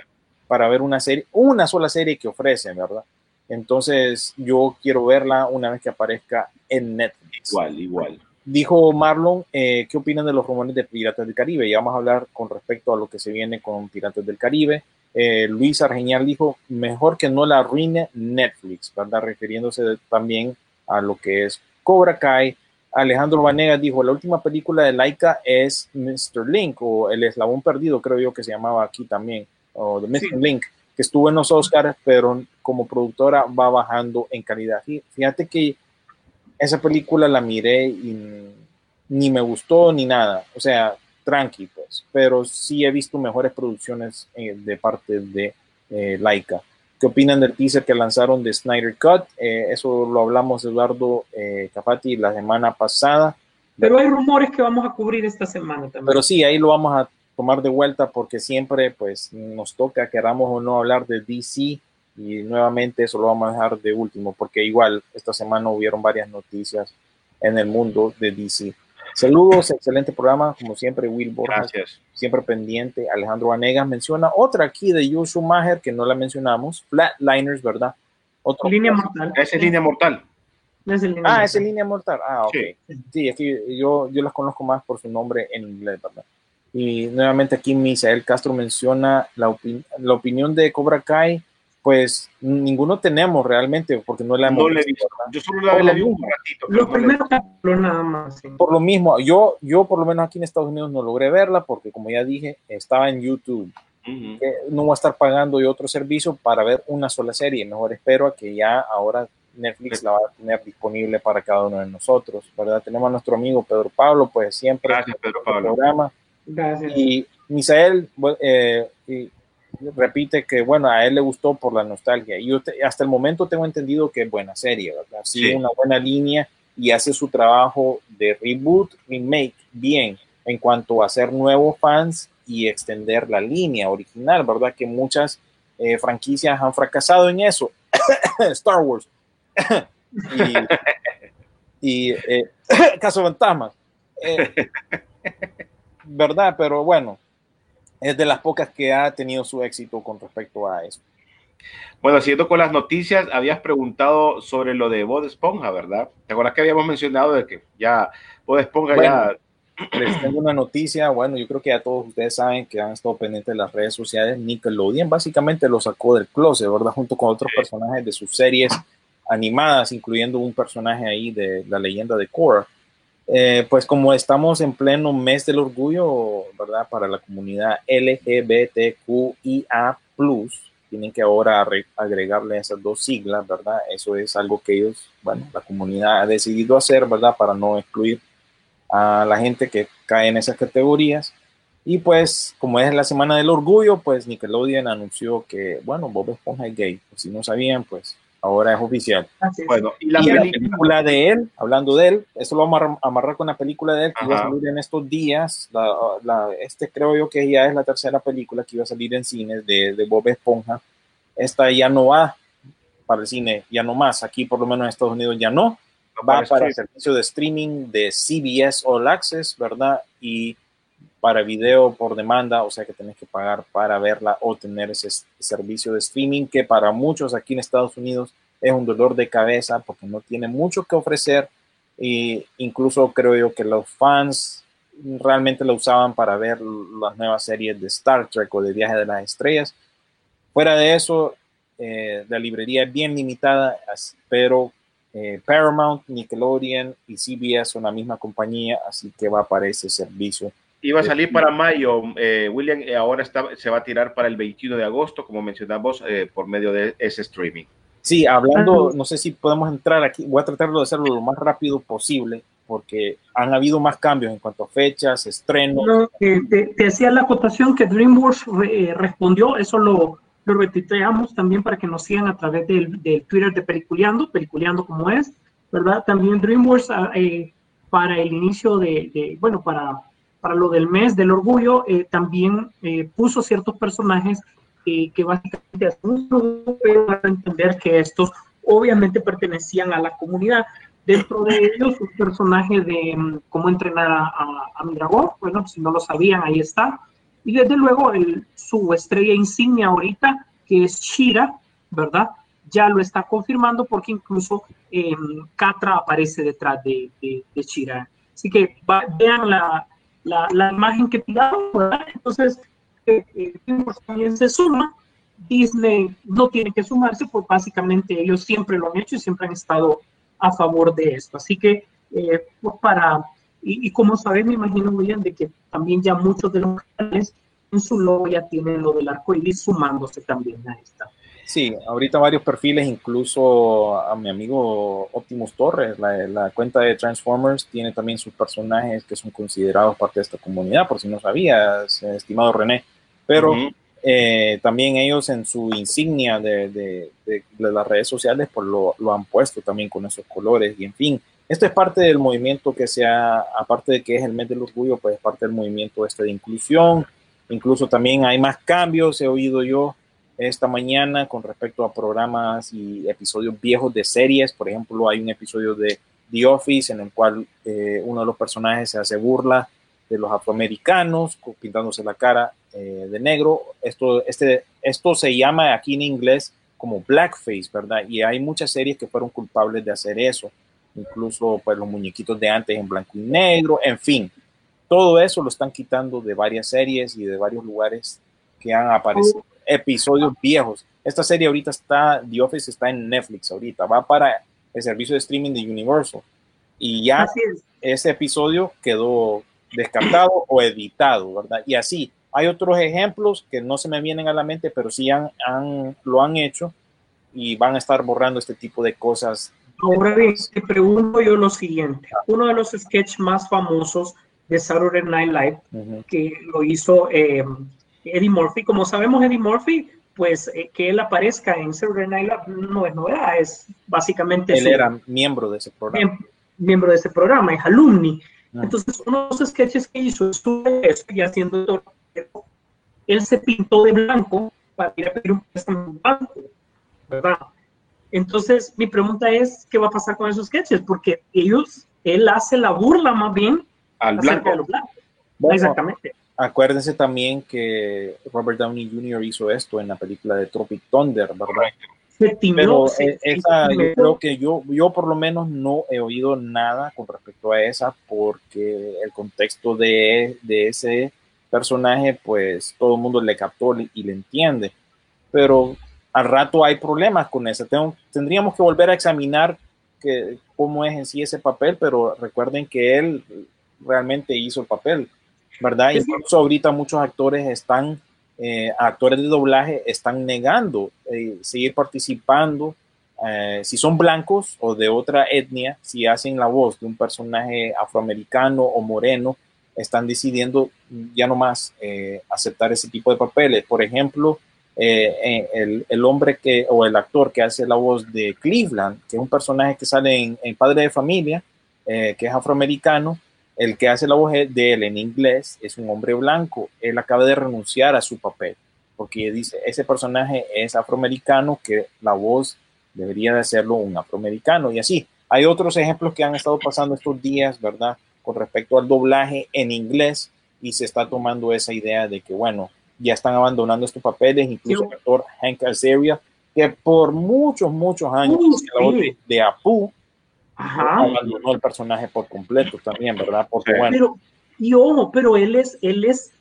para ver una serie, una sola serie que ofrecen, ¿verdad? Entonces yo quiero verla una vez que aparezca en Netflix. Igual, igual. Dijo Marlon, eh, ¿qué opinan de los rumores de Piratas del Caribe? Ya vamos a hablar con respecto a lo que se viene con Piratas del Caribe. Eh, Luis Argeñal dijo, mejor que no la arruine Netflix, ¿verdad? Refiriéndose también a lo que es Cobra Kai. Alejandro Vanegas dijo, la última película de Laika es Mr. Link, o El Eslabón Perdido, creo yo que se llamaba aquí también, o The Missing Link, que estuvo en los Oscars, pero como productora va bajando en calidad. Fí- Fíjate que esa película la miré y ni me gustó ni nada. O sea, tranqui, pues. Pero sí he visto mejores producciones eh, de parte de eh, Laika. ¿Qué opinan del teaser que lanzaron de Snyder Cut? Eh, eso lo hablamos Eduardo eh, Cafati la semana pasada. Pero hay rumores que vamos a cubrir esta semana también. Pero sí, ahí lo vamos a tomar de vuelta porque siempre pues nos toca, queramos o no, hablar de DC y nuevamente eso lo vamos a dejar de último porque igual esta semana hubieron varias noticias en el mundo de DC. Saludos, excelente programa, como siempre, Will Borges, Gracias. siempre pendiente. Alejandro Vanegas menciona otra aquí de Joe Schumacher que no la mencionamos, Flatliners, ¿verdad? Otro Línea mortal. Esa es línea mortal. Es línea Ah, mortal. es línea mortal. Ah, ok. Sí. Sí, es que yo, yo las conozco más por su nombre en inglés, ¿verdad? Y nuevamente aquí Misael Castro menciona la, opin- la opinión de Cobra Kai, pues ninguno tenemos realmente, porque no la hemos No le visto. Yo solo la, vi un ratito. Los no primeros capítulos nada más. sí. Por lo mismo, yo, yo por lo menos aquí en Estados Unidos no logré verla, porque como ya dije, estaba en YouTube. Que no voy a estar pagando yo otro servicio para ver una sola serie. Mejor espero a que ya ahora Netflix la va a tener disponible para cada uno de nosotros, ¿verdad? Tenemos a nuestro amigo Pedro Pablo, pues siempre Gracias, Pedro en el Pablo. programa. Gracias. Y Misael eh, y repite que, bueno, a él le gustó por la nostalgia. Y yo te- hasta el momento tengo entendido que es buena serie, ¿verdad? Sigue Sí. una buena línea y hace su trabajo de reboot, remake, bien, en cuanto a hacer nuevos fans y extender la línea original, ¿verdad? Que muchas eh, franquicias han fracasado en eso. Star Wars. y y eh, Caso Fantasmas. Eh, ¿Verdad? Pero bueno, es de las pocas que ha tenido su éxito con respecto a eso. Bueno, siguiendo con las noticias, habías preguntado sobre lo de Bob Esponja, ¿verdad? ¿Te acuerdas que habíamos mencionado de que ya Bob Esponja Bueno, ya les tengo una noticia. Bueno, yo creo que ya todos ustedes saben que han estado pendientes de las redes sociales. Nickelodeon básicamente lo sacó del closet, ¿verdad? Junto con otros personajes de sus series animadas, incluyendo un personaje ahí de la leyenda de Korra. Eh, pues como estamos en pleno mes del orgullo, ¿verdad? Para la comunidad LGBTQIA+, tienen que ahora agregarle esas dos siglas, ¿verdad? Eso es algo que ellos, bueno, la comunidad ha decidido hacer, ¿verdad? Para no excluir a la gente que cae en esas categorías. Y pues, como es la semana del orgullo, pues Nickelodeon anunció que, bueno, Bob Esponja es gay. Pues, si no sabían, pues ahora es oficial. Bueno, y la, Y la película, película de él, hablando de él, eso lo vamos a amarrar- con la película de él que iba a Ajá. salir en estos días. La, la- este creo yo que ya es la tercera película que iba a salir en cines de, de Bob Esponja. Esta ya no va para el cine, ya no más. Aquí, por lo menos en Estados Unidos, ya no. Va para para el servicio de streaming de CBS All Access, ¿verdad? Y para video por demanda, o sea que tenés que pagar para verla o tener ese servicio de streaming que para muchos aquí en Estados Unidos es un dolor de cabeza porque no tiene mucho que ofrecer y incluso creo yo que los fans realmente lo usaban para ver las nuevas series de Star Trek o de Viaje de las Estrellas. Fuera de eso, eh, la librería es bien limitada, pero eh, Paramount, Nickelodeon y CBS son la misma compañía, así que va para ese servicio. Iba a salir para mayo, eh, William, eh, ahora está, se va a tirar para el 21 de agosto, como mencionamos, eh, por medio de ese streaming. Sí, hablando, no sé si podemos entrar aquí, voy a tratar de hacerlo lo más rápido posible, porque han habido más cambios en cuanto a fechas, estrenos. No, eh, te, te hacía la acotación que DreamWorks re- eh, respondió, eso lo, lo retuiteamos también para que nos sigan a través del, del Twitter de Peliculeando, Peliculeando como es, ¿verdad? También DreamWorks ah, eh, para el inicio de, de- bueno, para, para lo del mes del orgullo, eh, también eh, puso ciertos personajes eh, que básicamente hacen para entender que estos obviamente pertenecían a la comunidad. Dentro de ellos, un personaje de mm, cómo entrenar a, a, a mi dragón, bueno, si no lo sabían, ahí está. Y desde luego, el, su estrella insignia ahorita, que es Shira, ¿verdad? Ya lo está confirmando porque incluso eh, Catra aparece detrás de, de, de Shira. Así que va- vean la, la, la imagen que tiramos, ¿verdad? Entonces, eh, eh, se suma. Disney no tiene que sumarse, pues básicamente ellos siempre lo han hecho y siempre han estado a favor de esto. Así que, eh, pues para, y, como saben, me imagino, William, de que también ya muchos de los canales en su logo tienen lo del arco iris sumándose también a esta. Sí, ahorita varios perfiles, incluso a mi amigo Optimus Torres, la, la cuenta de Transformers, tiene también sus personajes que son considerados parte de esta comunidad, por si no sabías, estimado René. Pero Ujú. eh, también ellos en su insignia de, de- de- de las redes sociales, pues lo, lo han puesto también con esos colores. Y en fin, esto es parte del movimiento que sea, aparte de que es el mes del orgullo, pues es parte del movimiento este de inclusión. Incluso también hay más cambios, he oído yo esta mañana con respecto a programas y episodios viejos de series. Por ejemplo, hay un episodio de The Office en el cual eh, uno de los personajes se hace burla de los afroamericanos, pintándose la cara eh, de negro. Esto, este, esto se llama aquí en inglés como blackface, ¿verdad? Y hay muchas series que fueron culpables de hacer eso. Incluso pues los muñequitos de antes en blanco y negro, en fin. Todo eso lo están quitando de varias series y de varios lugares que han aparecido, episodios viejos. Esta serie ahorita está, The Office está en Netflix ahorita, va para el servicio de streaming de Universal. Y ya es. ese episodio quedó descartado o editado, ¿verdad? Y así, hay otros ejemplos que no se me vienen a la mente, pero sí han, han- lo han hecho y van a estar borrando este tipo de cosas. Ahora bien, te pregunto yo lo siguiente. Uno de los sketches más famosos de Saturday Night Live que lo hizo eh, Eddie Murphy. Como sabemos, Eddie Murphy, pues eh, que él aparezca en Saturday Night Live no es novedad, es básicamente Él su- era miembro de ese programa. miem- miembro de ese programa, es alumni. Ah. Entonces, uno de los sketches que hizo estuve eso y haciendo todo, él se pintó de blanco para ir a pedir un préstamo en banco, ¿verdad? Entonces, mi pregunta es, ¿qué va a pasar con esos sketches? Porque ellos, él hace la burla más bien Al blanco. de los blancos. Bueno, Exactamente. Acuérdense también que Robert Downey Jr. hizo esto en la película de Tropic Thunder, ¿verdad? Pero se- eh, esa, se- yo creo que yo, yo por lo menos no he oído nada con respecto a esa porque el contexto de, de ese personaje, pues todo el mundo le captó y le entiende. Pero al rato hay problemas con eso. Tengo, tendríamos que volver a examinar que, cómo es en sí ese papel, pero recuerden que él realmente hizo el papel, ¿verdad? Incluso ahorita muchos actores están, eh, actores de doblaje están negando eh, seguir participando. Eh, si son blancos o de otra etnia, si hacen la voz de un personaje afroamericano o moreno, están decidiendo ya no más aceptar ese tipo de papeles. Por ejemplo, el, el, hombre que, o el actor que hace la voz de Cleveland, que es un personaje que sale en, en Padre de Familia, que es afroamericano, el que hace la voz de él en inglés es un hombre blanco. Él acaba de renunciar a su papel, porque dice, ese personaje es afroamericano, que la voz debería de hacerlo un afroamericano. Y así, hay otros ejemplos que han estado pasando estos días, ¿verdad? Con respecto al doblaje en inglés, y se está tomando esa idea de que, bueno, ya están abandonando estos papeles, incluso el actor Hank Azaria, que por muchos, muchos años Uh, la voz sí. de, de Apu, Ajá. abandonó el personaje por completo también, ¿verdad? Porque bueno, Pero, y ojo, pero él es, él es,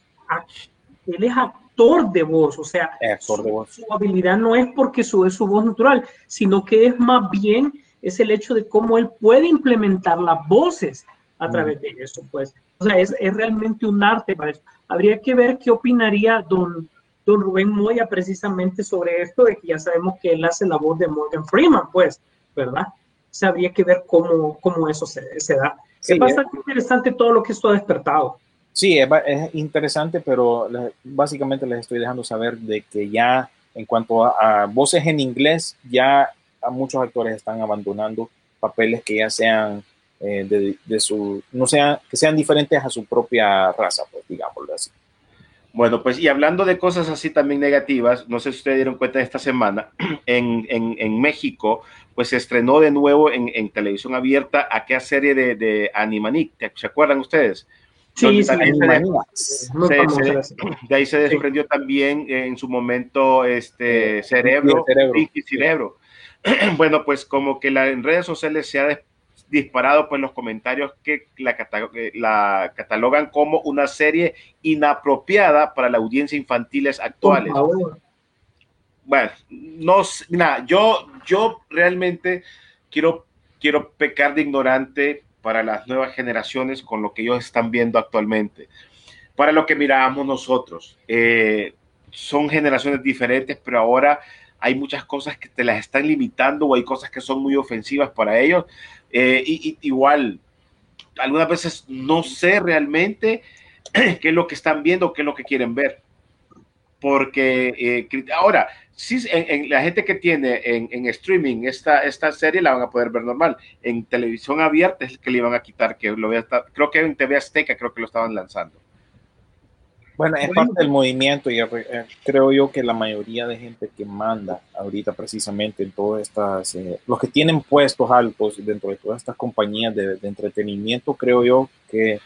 él es actor de voz, o sea, actor de voz. su habilidad no es porque su, es su voz natural, sino que es más bien es el hecho de cómo él puede implementar las voces a través de eso, pues. O sea, es, es realmente un arte para eso. Habría que ver qué opinaría don, don Rubén Moya precisamente sobre esto, de que ya sabemos que él hace la voz de Morgan Freeman, pues, ¿verdad? O sea, habría que ver cómo, cómo eso se, se da. Sí, es bastante interesante todo lo que esto ha despertado. Sí, es, es interesante, pero básicamente les estoy dejando saber de que ya en cuanto a, a voces en inglés, ya a muchos actores están abandonando papeles que ya sean eh, de, de su, no sean, que sean diferentes a su propia raza, pues digámoslo así. Bueno, pues y hablando de cosas así también negativas, no sé si ustedes dieron cuenta esta semana, en, en, en México, pues se estrenó de nuevo en, en televisión abierta aquella serie de, de Animanic, ¿te- ¿se acuerdan ustedes? Sí, sí, también de ahí se desprendió también eh, en su momento este cerebro, Cerebro. Pinky Cerebro. bueno, pues como que la, en redes sociales se ha disparado pues los comentarios que la, eh, la catalogan como una serie inapropiada para la audiencia infantiles Por actuales. favor. Bueno, no, mira, yo, yo realmente quiero, quiero pecar de ignorante para las nuevas generaciones con lo que ellos están viendo actualmente. Para lo que mirábamos nosotros. Eh, son generaciones diferentes, pero ahora hay muchas cosas que te las están limitando o hay cosas que son muy ofensivas para ellos. Eh, y- igual, algunas veces no sé realmente qué es lo que están viendo, qué es lo que quieren ver. Porque eh, ahora, sí, en, en la gente que tiene en, en streaming esta, esta serie la van a poder ver normal. En televisión abierta es que le iban a quitar, que lo voy a estar, creo que en TV Azteca creo que lo estaban lanzando. Bueno, es parte del movimiento y eh, creo yo que la mayoría de gente que manda ahorita precisamente en todas estas, eh, los que tienen puestos altos dentro de todas estas compañías de, de entretenimiento, creo yo que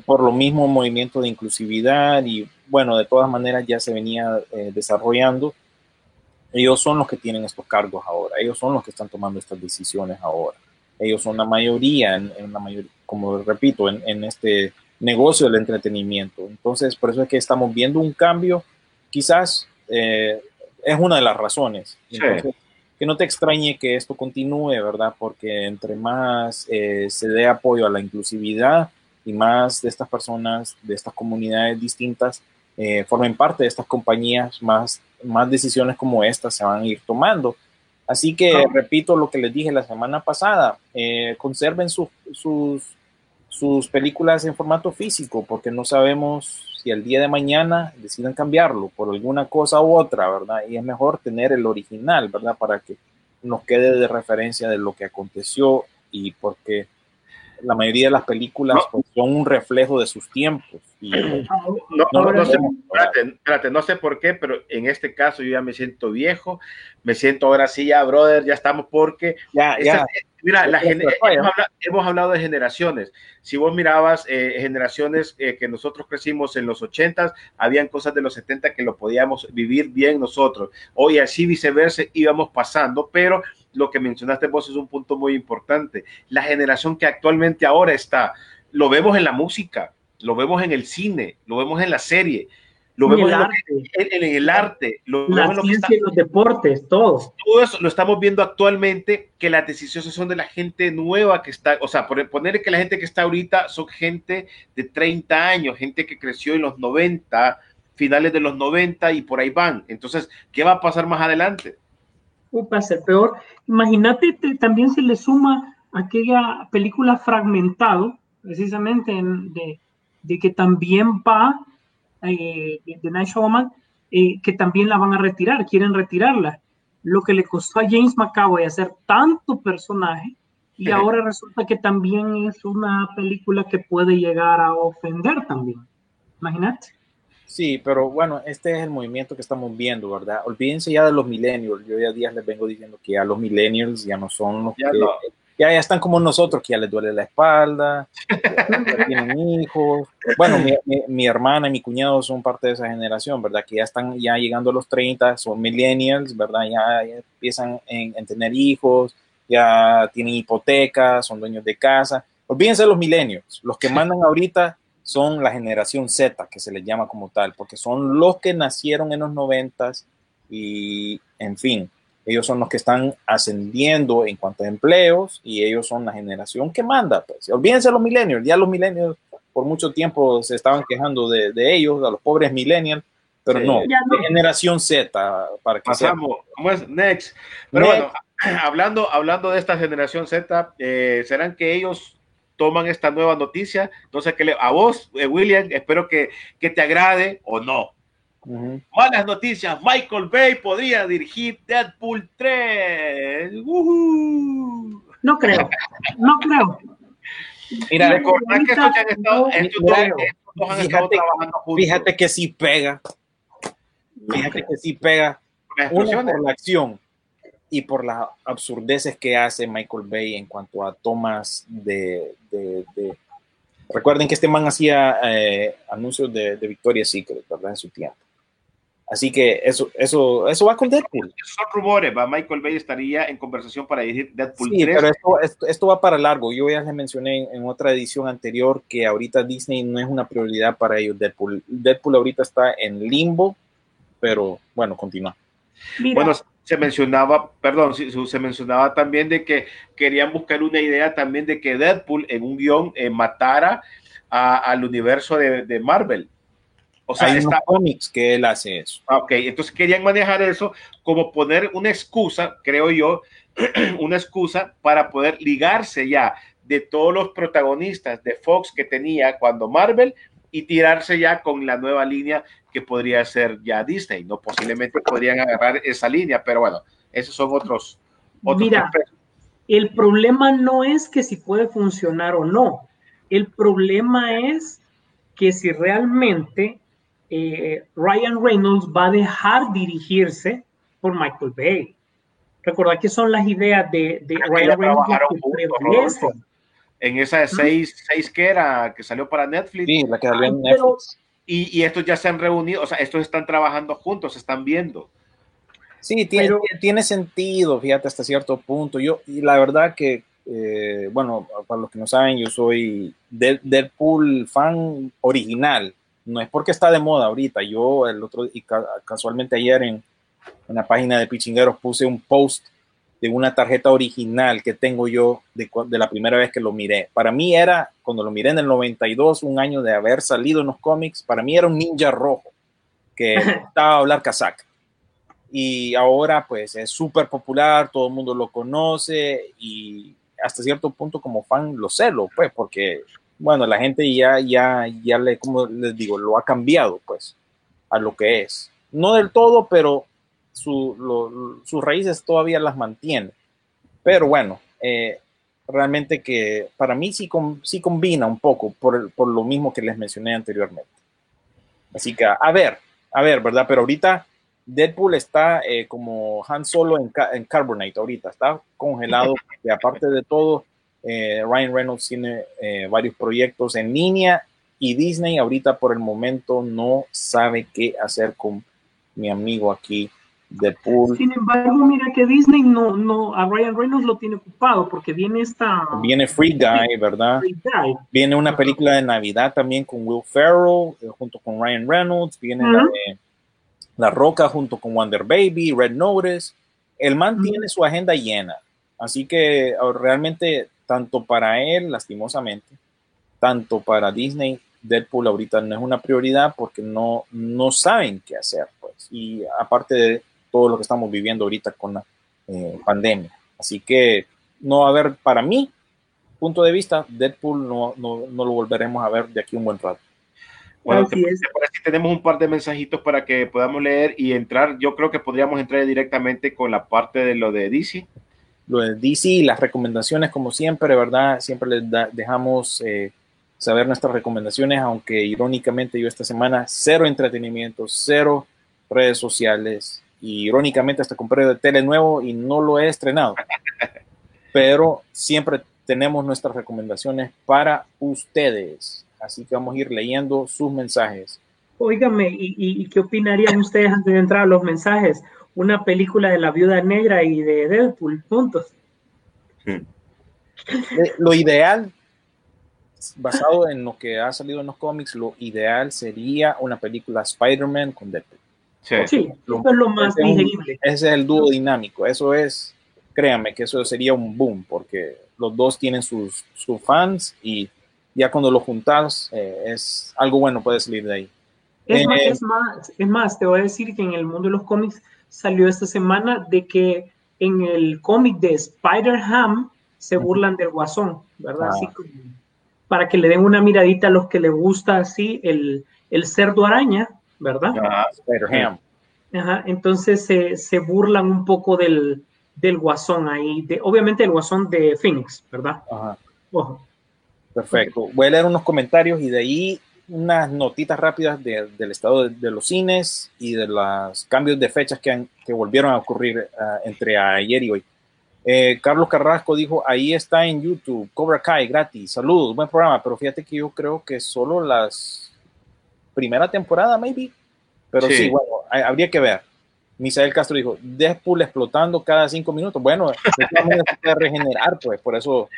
por lo mismo movimiento de inclusividad y bueno, de todas maneras ya se venía eh, desarrollando, ellos son los que tienen estos cargos ahora, ellos son los que están tomando estas decisiones ahora, ellos son la mayoría, en, en la mayoría como repito, en, en este negocio del entretenimiento. Entonces, por eso es que estamos viendo un cambio, quizás eh, es una de las razones. Sí. Entonces, que no te extrañe que esto continúe, ¿verdad? Porque entre más eh, se dé apoyo a la inclusividad y más de estas personas, de estas comunidades distintas, eh, formen parte de estas compañías, más, más decisiones como estas se van a ir tomando. Así que repito lo que les dije la semana pasada, eh, conserven sus, sus, sus películas en formato físico, porque no sabemos si el día de mañana deciden cambiarlo por alguna cosa u otra, ¿verdad? Y es mejor tener el original, ¿verdad? Para que nos quede de referencia de lo que aconteció y porque la mayoría de las películas No. pues, son un reflejo de sus tiempos. Y, No, No, no, sé, espérate, espérate, no sé por qué, pero en este caso yo ya me siento viejo, me siento ahora sí ya, brother, ya estamos porque ya, Esa- ya, Mira, la hemos, ¿no? habla- hemos hablado de generaciones. Si vos mirabas eh, generaciones eh, que nosotros crecimos en los 80, habían cosas de los 70 que lo podíamos vivir bien nosotros. Hoy así viceversa íbamos pasando, pero lo que mencionaste vos es un punto muy importante. La generación que actualmente ahora está, lo vemos en la música, lo vemos en el cine, lo vemos en la serie, lo En vemos el en, lo arte. que- en- en el arte, lo La vemos en lo que ciencia está- y los deportes, todo. todo eso lo estamos viendo actualmente, que las decisiones son de la gente nueva que está, o sea, por poner que la gente que está ahorita son gente de 30 años, gente que creció en los 90, finales de los 90 y por ahí van. Entonces, ¿qué va a pasar más adelante? Va a ser peor. Imagínate, te- también se le suma aquella película fragmentado, precisamente en- de, de que también va, eh, de Night Showman, eh, que también la van a retirar, quieren retirarla. Lo que le costó a James McAvoy hacer tanto personaje y ahora resulta que también es una película que puede llegar a ofender también. Imagínate. Sí, pero bueno, este es el movimiento que estamos viendo, ¿verdad? Olvídense ya de los millennials. Yo ya días les vengo diciendo que ya los millennials ya no son los Ya que no. ya, ya están como nosotros, que ya les duele la espalda, ya tienen hijos. Bueno, mi, mi- mi hermana y mi cuñado son parte de esa generación, ¿verdad? Que ya están ya llegando a los 30, son millennials, ¿verdad? Ya, ya empiezan en, en tener hijos, ya tienen hipotecas, son dueños de casa. Olvídense de los millennials. Los que mandan ahorita son la generación Z, que se les llama como tal, porque son los que nacieron en los noventas y, en fin, ellos son los que están ascendiendo en cuanto a empleos y ellos son la generación que manda. Pues. Olvídense de los millennials, ya los millennials por mucho tiempo se estaban quejando de, de ellos, a los pobres millennials, pero Sí. no, no. de generación Z, para que. Pasamos, ¿cómo es? Next. Pero Next. bueno, hablando, hablando de esta generación Z, eh, ¿serán que ellos toman esta nueva noticia? Qué le, a vos, eh, William, espero que, que te agrade o no. Ujú. Malas noticias, Michael Bay podría dirigir Deadpool 3. ¡Uhú! No creo, no creo. Mira, Recordad que estos, ya han estado, No estos dos, estos dos han estado Fíjate- trabajando juntos. fíjate que sí pega, fíjate que sí pega explosiones. por la acción y por las absurdeces que hace Michael Bay en cuanto a tomas de... de- de- Recuerden que este man hacía eh, anuncios de, de Victoria's Secret, ¿verdad? En su tiempo. Así que eso, eso, eso va con Deadpool. Son rumores, ¿va? Michael Bay estaría en conversación para dirigir Deadpool Sí, 3. pero esto, esto, esto va para largo. Yo ya les mencioné en, en otra edición anterior que ahorita Disney no es una prioridad para ellos. Deadpool, Deadpool ahorita está en limbo, pero bueno, continúa. Mira, Bueno, se mencionaba, perdón, se mencionaba también de que querían buscar una idea también de que Deadpool en un guion eh, matara a- al universo de, de Marvel. O sea, Hay está, cómics que él hace eso. Ah, Ok, entonces querían manejar eso como poner una excusa, creo yo, una excusa para poder ligarse ya de todos los protagonistas de Fox que tenía cuando Marvel y tirarse ya con la nueva línea que podría ser ya Disney, ¿no? Posiblemente podrían agarrar esa línea, pero bueno, esos son otros. otros Mira, aspectos. el problema no es que si puede funcionar o no. El problema es que si realmente eh, Ryan Reynolds va a dejar dirigirse por Michael Bay. Recordad que son las ideas de, Ryan ya Reynolds que prevalecen. En esa de seis, seis que era, que salió para Netflix. Sí, la que salió en Pero- Netflix. Y, y estos ya se han reunido, o sea, estos están trabajando juntos, se están viendo. Sí, tiene, Pero- tiene sentido, fíjate, hasta cierto punto. Yo, y la verdad que, eh, bueno, para los que no saben, yo soy de- Deadpool fan original. No es porque está de moda ahorita. Yo el otro, y ca- casualmente ayer en, en la página de Pichingueros puse un post de una tarjeta original que tengo yo de, la primera vez que lo miré. Para mí era, cuando lo miré en el 92, un año de haber salido en los cómics, para mí era un ninja rojo que estaba a hablar casaca y ahora pues es súper popular, todo el mundo lo conoce y hasta cierto punto como fan lo celo, pues porque bueno, la gente ya, ya, ya le, como les digo, lo ha cambiado pues a lo que es. No del todo, pero su, lo- sus raíces todavía las mantiene. Pero bueno, eh, realmente que para mí sí, sí combina un poco por, por lo mismo que les mencioné anteriormente. Así que a ver, a ver, ¿verdad? Pero ahorita Deadpool está eh, como Han Solo en, en Carbonite ahorita, está congelado. Y aparte de todo, eh, Ryan Reynolds tiene eh, varios proyectos en línea y Disney ahorita por el momento no sabe qué hacer con mi amigo aquí, Deadpool. Sin embargo, mira que Disney no, no, a Ryan Reynolds lo tiene ocupado porque viene esta... Viene Free Guy, ¿verdad? Free Guy. Viene una película de Navidad también con Will Ferrell, eh, junto con Ryan Reynolds. Viene la de La Roca junto con Wonder Baby, Red Notice. El man tiene su agenda llena. Así que ah, realmente, tanto para él, lastimosamente, tanto para Disney, Deadpool ahorita no es una prioridad porque no, no saben qué hacer. Pues. Y aparte de todo lo que estamos viviendo ahorita con la eh, pandemia. Así que no va a haber, para mí, punto de vista, Deadpool no, no, no lo volveremos a ver de aquí un buen rato. Bueno, te, te parece que tenemos un par de mensajitos para que podamos leer y entrar. Yo creo que podríamos entrar directamente con la parte de lo de DC. Lo de DC, las recomendaciones, como siempre, ¿verdad? Siempre les da- dejamos eh, saber nuestras recomendaciones, aunque irónicamente yo esta semana cero entretenimiento, cero redes sociales, y irónicamente hasta compré de tele nuevo y no lo he estrenado. Pero siempre tenemos nuestras recomendaciones para ustedes. Así que vamos a ir leyendo sus mensajes. Óigame, ¿y, y, qué opinarían ustedes antes de entrar a los mensajes? Una película de la Viuda Negra y de Deadpool juntos. Eh, Lo ideal, basado en lo que ha salido en los cómics, lo ideal sería una película Spider-Man con Deadpool. Sí, eso es lo más Ese es un- digerible. Ese es el dúo dinámico. Eso es, créanme que eso sería un boom, porque los dos tienen sus, sus fans y ya cuando lo juntas eh, es algo bueno puede salir de ahí. Es, más, Eh, es, más, es más, te voy a decir que en el mundo de los cómics salió esta semana de que en el cómic de Spider-Ham se burlan del guasón, ¿verdad? Ah. Así como para que le den una miradita a los que le gusta así el, el cerdo araña, ¿verdad? Ah, Spider-Ham. Ajá, entonces se, se burlan un poco del, del guasón ahí, de, obviamente el guasón de Phoenix, ¿verdad? Ajá. Ojo. Perfecto. Voy a leer unos comentarios y de ahí unas notitas rápidas de- del estado de, de los cines y de los cambios de fechas que, han- que volvieron a ocurrir ah, entre ayer y hoy. Eh, Carlos Carrasco dijo, ahí está en YouTube, Cobra Kai, gratis, saludos, buen programa, pero fíjate que yo creo que solo las primera temporada, maybe, pero sí, Sí. bueno, hay- habría que ver. Misael Castro dijo, Deadpool explotando cada cinco minutos. Bueno, de todas maneras se puede regenerar, pues, por eso,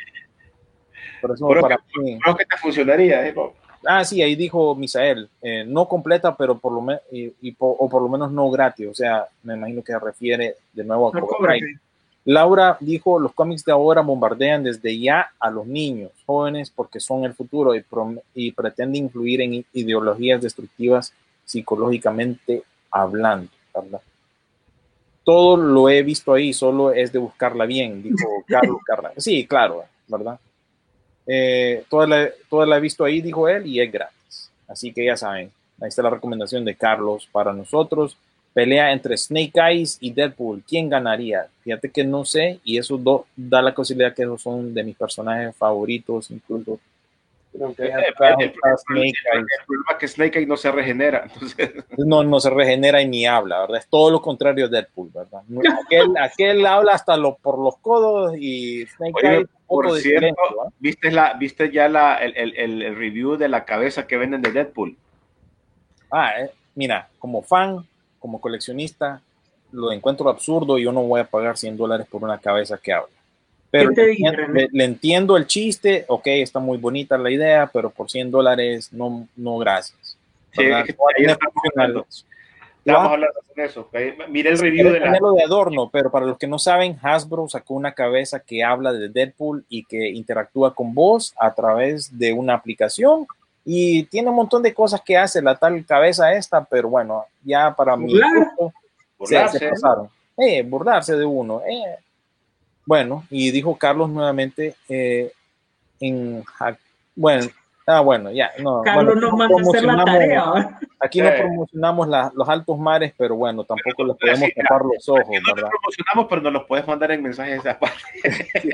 por eso Creo para que- mí- Creo que te funcionaría, ¿eh, Bob? Ah, sí, ahí dijo Misael, eh, no completa, pero por lo menos, y, y po- o por lo menos no gratis. O sea, me imagino que se refiere de nuevo a No Cobra cobra Kai. Laura dijo, los cómics de ahora bombardean desde ya a los niños, jóvenes, porque son el futuro y, y pretenden influir en ideologías destructivas psicológicamente hablando, ¿verdad? Todo lo he visto ahí, solo es de buscarla bien, dijo Carlos. Sí, claro, ¿verdad? Eh, toda, la, toda la he visto ahí, dijo él, y es gratis. Así que ya saben, ahí está la recomendación de Carlos para nosotros. Pelea entre Snake Eyes y Deadpool. ¿Quién ganaría? Fíjate que no sé, y eso do- da la posibilidad que esos son de mis personajes favoritos, incluso. Creo que El, acá el- está Snake el- Eyes. el problema es que Snake Eye no se regenera. Entonces, No, no se regenera y ni habla, ¿verdad? Es todo lo contrario de Deadpool, ¿verdad? Aquel, aquel habla hasta lo, por los codos y Snake Oye, Eyes por cierto. ¿viste, la, ¿viste ya la, el, el- el- el review de la cabeza que venden de Deadpool? Ah, eh, mira, como fan, como coleccionista, lo encuentro absurdo y yo no voy a pagar 100 dólares por una cabeza que habla. Pero ¿Qué te le, dije, entiendo- le- le entiendo el chiste, ok, está muy bonita la idea, pero por 100 dólares no, no gracias. Sí, ¿verdad? es que No estamos hablando. Hablando de eso. ok. Miré el review de la. De adorno, pero para los que no saben, Hasbro sacó una cabeza que habla de Deadpool y que interactúa con vos a través de una aplicación y tiene un montón de cosas que hace la tal cabeza esta, pero bueno, ya para gusto se, se pasaron. Eh, burlarse de uno. eh. Bueno, y dijo Carlos nuevamente eh, en hack- bueno, ah, bueno, ya, no, Carlos bueno, nos manda hacer la tarea. Aquí no Eh. promocionamos la- los altos mares, pero bueno, tampoco les Pero podemos sí, tapar los ojos, no ¿verdad? promocionamos, pero nos los puedes mandar en mensajes aparte. Sí,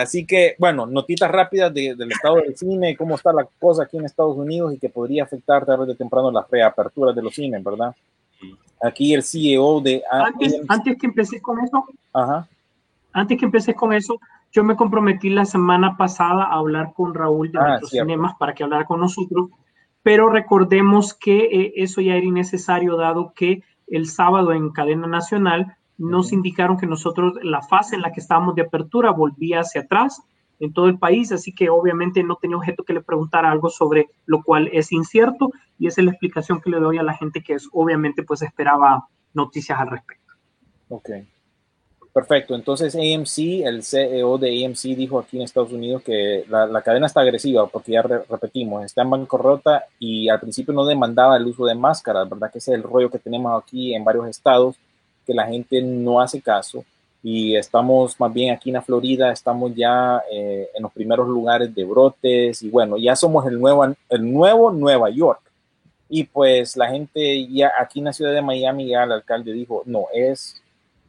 así que, bueno, notitas rápidas de- del estado del cine, cómo está la cosa aquí en Estados Unidos y que podría afectar tarde o temprano las reaperturas de los cines, ¿verdad? Aquí el CEO de... Antes, antes que empecé con eso, Ajá, antes que empecé con eso, yo me comprometí la semana pasada a hablar con Raúl de Ah, Metro cierto. Cinemas para que hablara con nosotros, pero recordemos que eh, eso ya era innecesario dado que el sábado en cadena nacional, nos indicaron que nosotros la fase en la que estábamos de apertura volvía hacia atrás en todo el país, así que obviamente no tenía objeto que le preguntara algo sobre lo cual es incierto y esa es la explicación que le doy a la gente que es obviamente pues esperaba noticias al respecto. Ok. Perfecto. Entonces AMC, el CEO de AMC dijo aquí en Estados Unidos que la, la cadena está agresiva porque ya re- repetimos, está en bancarrota y al principio no demandaba el uso de máscaras, ¿verdad? Que ese es el rollo que tenemos aquí en varios estados, que la gente no hace caso y estamos más bien aquí en la Florida, estamos ya eh, en los primeros lugares de brotes y bueno, ya somos el nuevo, el nuevo Nueva York. Y pues la gente ya aquí en la ciudad de Miami ya el alcalde dijo, no, es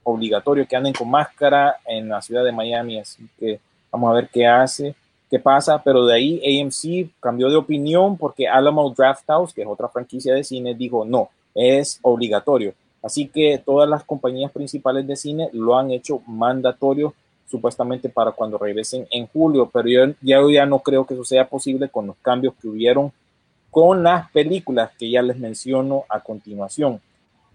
obligatorio que anden con máscara en la ciudad de Miami, así que vamos a ver qué hace, qué pasa, pero de ahí AMC cambió de opinión porque Alamo Drafthouse, que es otra franquicia de cine, dijo no, es obligatorio. Así que todas las compañías principales de cine lo han hecho mandatorio supuestamente para cuando regresen en julio, pero yo ya, no creo que eso sea posible con los cambios que hubieron con las películas que ya les menciono a continuación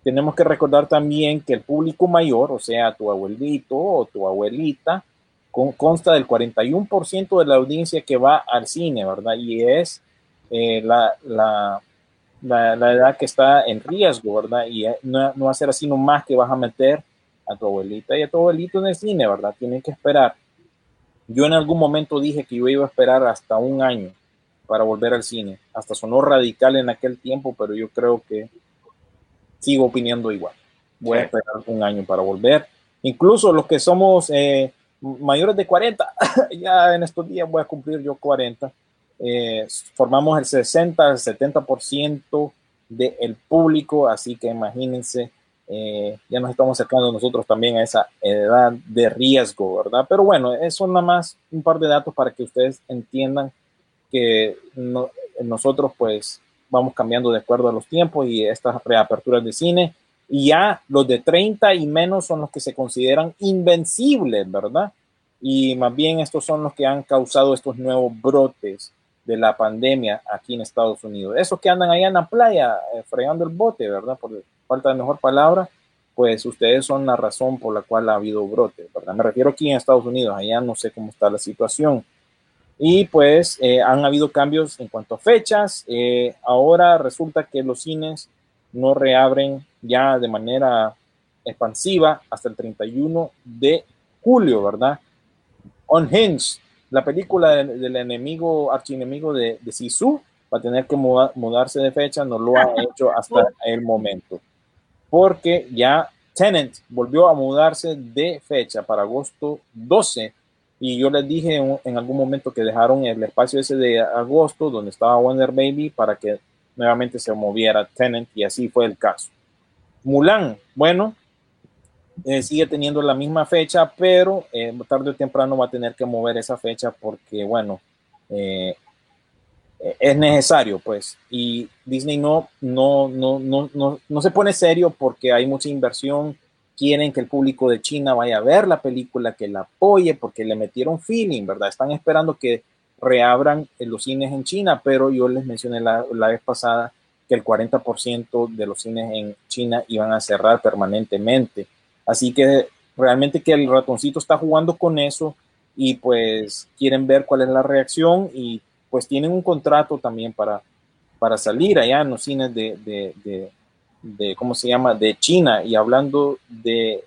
tenemos que recordar también que el público mayor, o sea, tu abuelito o tu abuelita, con, consta del 41% de la audiencia que va al cine, ¿verdad? Y es eh, la, la, la, la, edad que está en riesgo, ¿verdad? Y no, no va a ser así nomás que vas a meter a tu abuelita y a tu abuelito en el cine, ¿verdad? Tienen que esperar. Yo en algún momento dije que yo iba a esperar hasta un año para volver al cine. Hasta sonó radical en aquel tiempo, pero yo creo que sigo opinando igual. Voy a esperar un año para volver. Incluso los que somos eh, mayores de 40, ya en estos días voy a cumplir yo 40, eh, formamos el 60 al 70% del público, así que imagínense, eh, ya nos estamos acercando nosotros también a esa edad de riesgo, ¿verdad? Pero bueno, eso nada más un par de datos para que ustedes entiendan que no, nosotros pues vamos cambiando de acuerdo a los tiempos y estas reaperturas de cine. Y ya los de 30 y menos son los que se consideran invencibles, ¿verdad? Y más bien estos son los que han causado estos nuevos brotes de la pandemia aquí en Estados Unidos. Esos que andan allá en la playa eh, fregando el bote, ¿verdad? Por falta de mejor palabra, pues ustedes son la razón por la cual ha habido brotes, ¿verdad? Me refiero aquí en Estados Unidos, allá no sé cómo está la situación. Y pues eh, han habido cambios en cuanto a fechas. Eh, ahora resulta que los cines no reabren ya de manera expansiva hasta el 31 de julio, ¿verdad? Unhinged, la película del, del enemigo, archienemigo de, de Sisu, va a tener que muda, mudarse de fecha, no lo ha hecho hasta el momento. Porque ya Tenant volvió a mudarse de fecha para agosto 12 y yo les dije en, en, algún momento que dejaron el espacio ese de agosto donde estaba Wonder Baby para que nuevamente se moviera Tenant y así fue el caso. Mulan, bueno, eh, sigue teniendo la misma fecha, pero eh, tarde o temprano va a tener que mover esa fecha porque, bueno, eh, es necesario, pues. Y Disney no, no, no, no, no, no se pone serio porque hay mucha inversión quieren que el público de China vaya a ver la película, que la apoye, porque le metieron feeling, ¿verdad? Están esperando que reabran los cines en China, pero yo les mencioné la, la vez pasada que el 40% de los cines en China iban a cerrar permanentemente. Así que realmente que el ratoncito está jugando con eso y pues quieren ver cuál es la reacción y pues tienen un contrato también para, para salir allá en los cines de, de, de ¿cómo se llama?, de China. Y hablando de,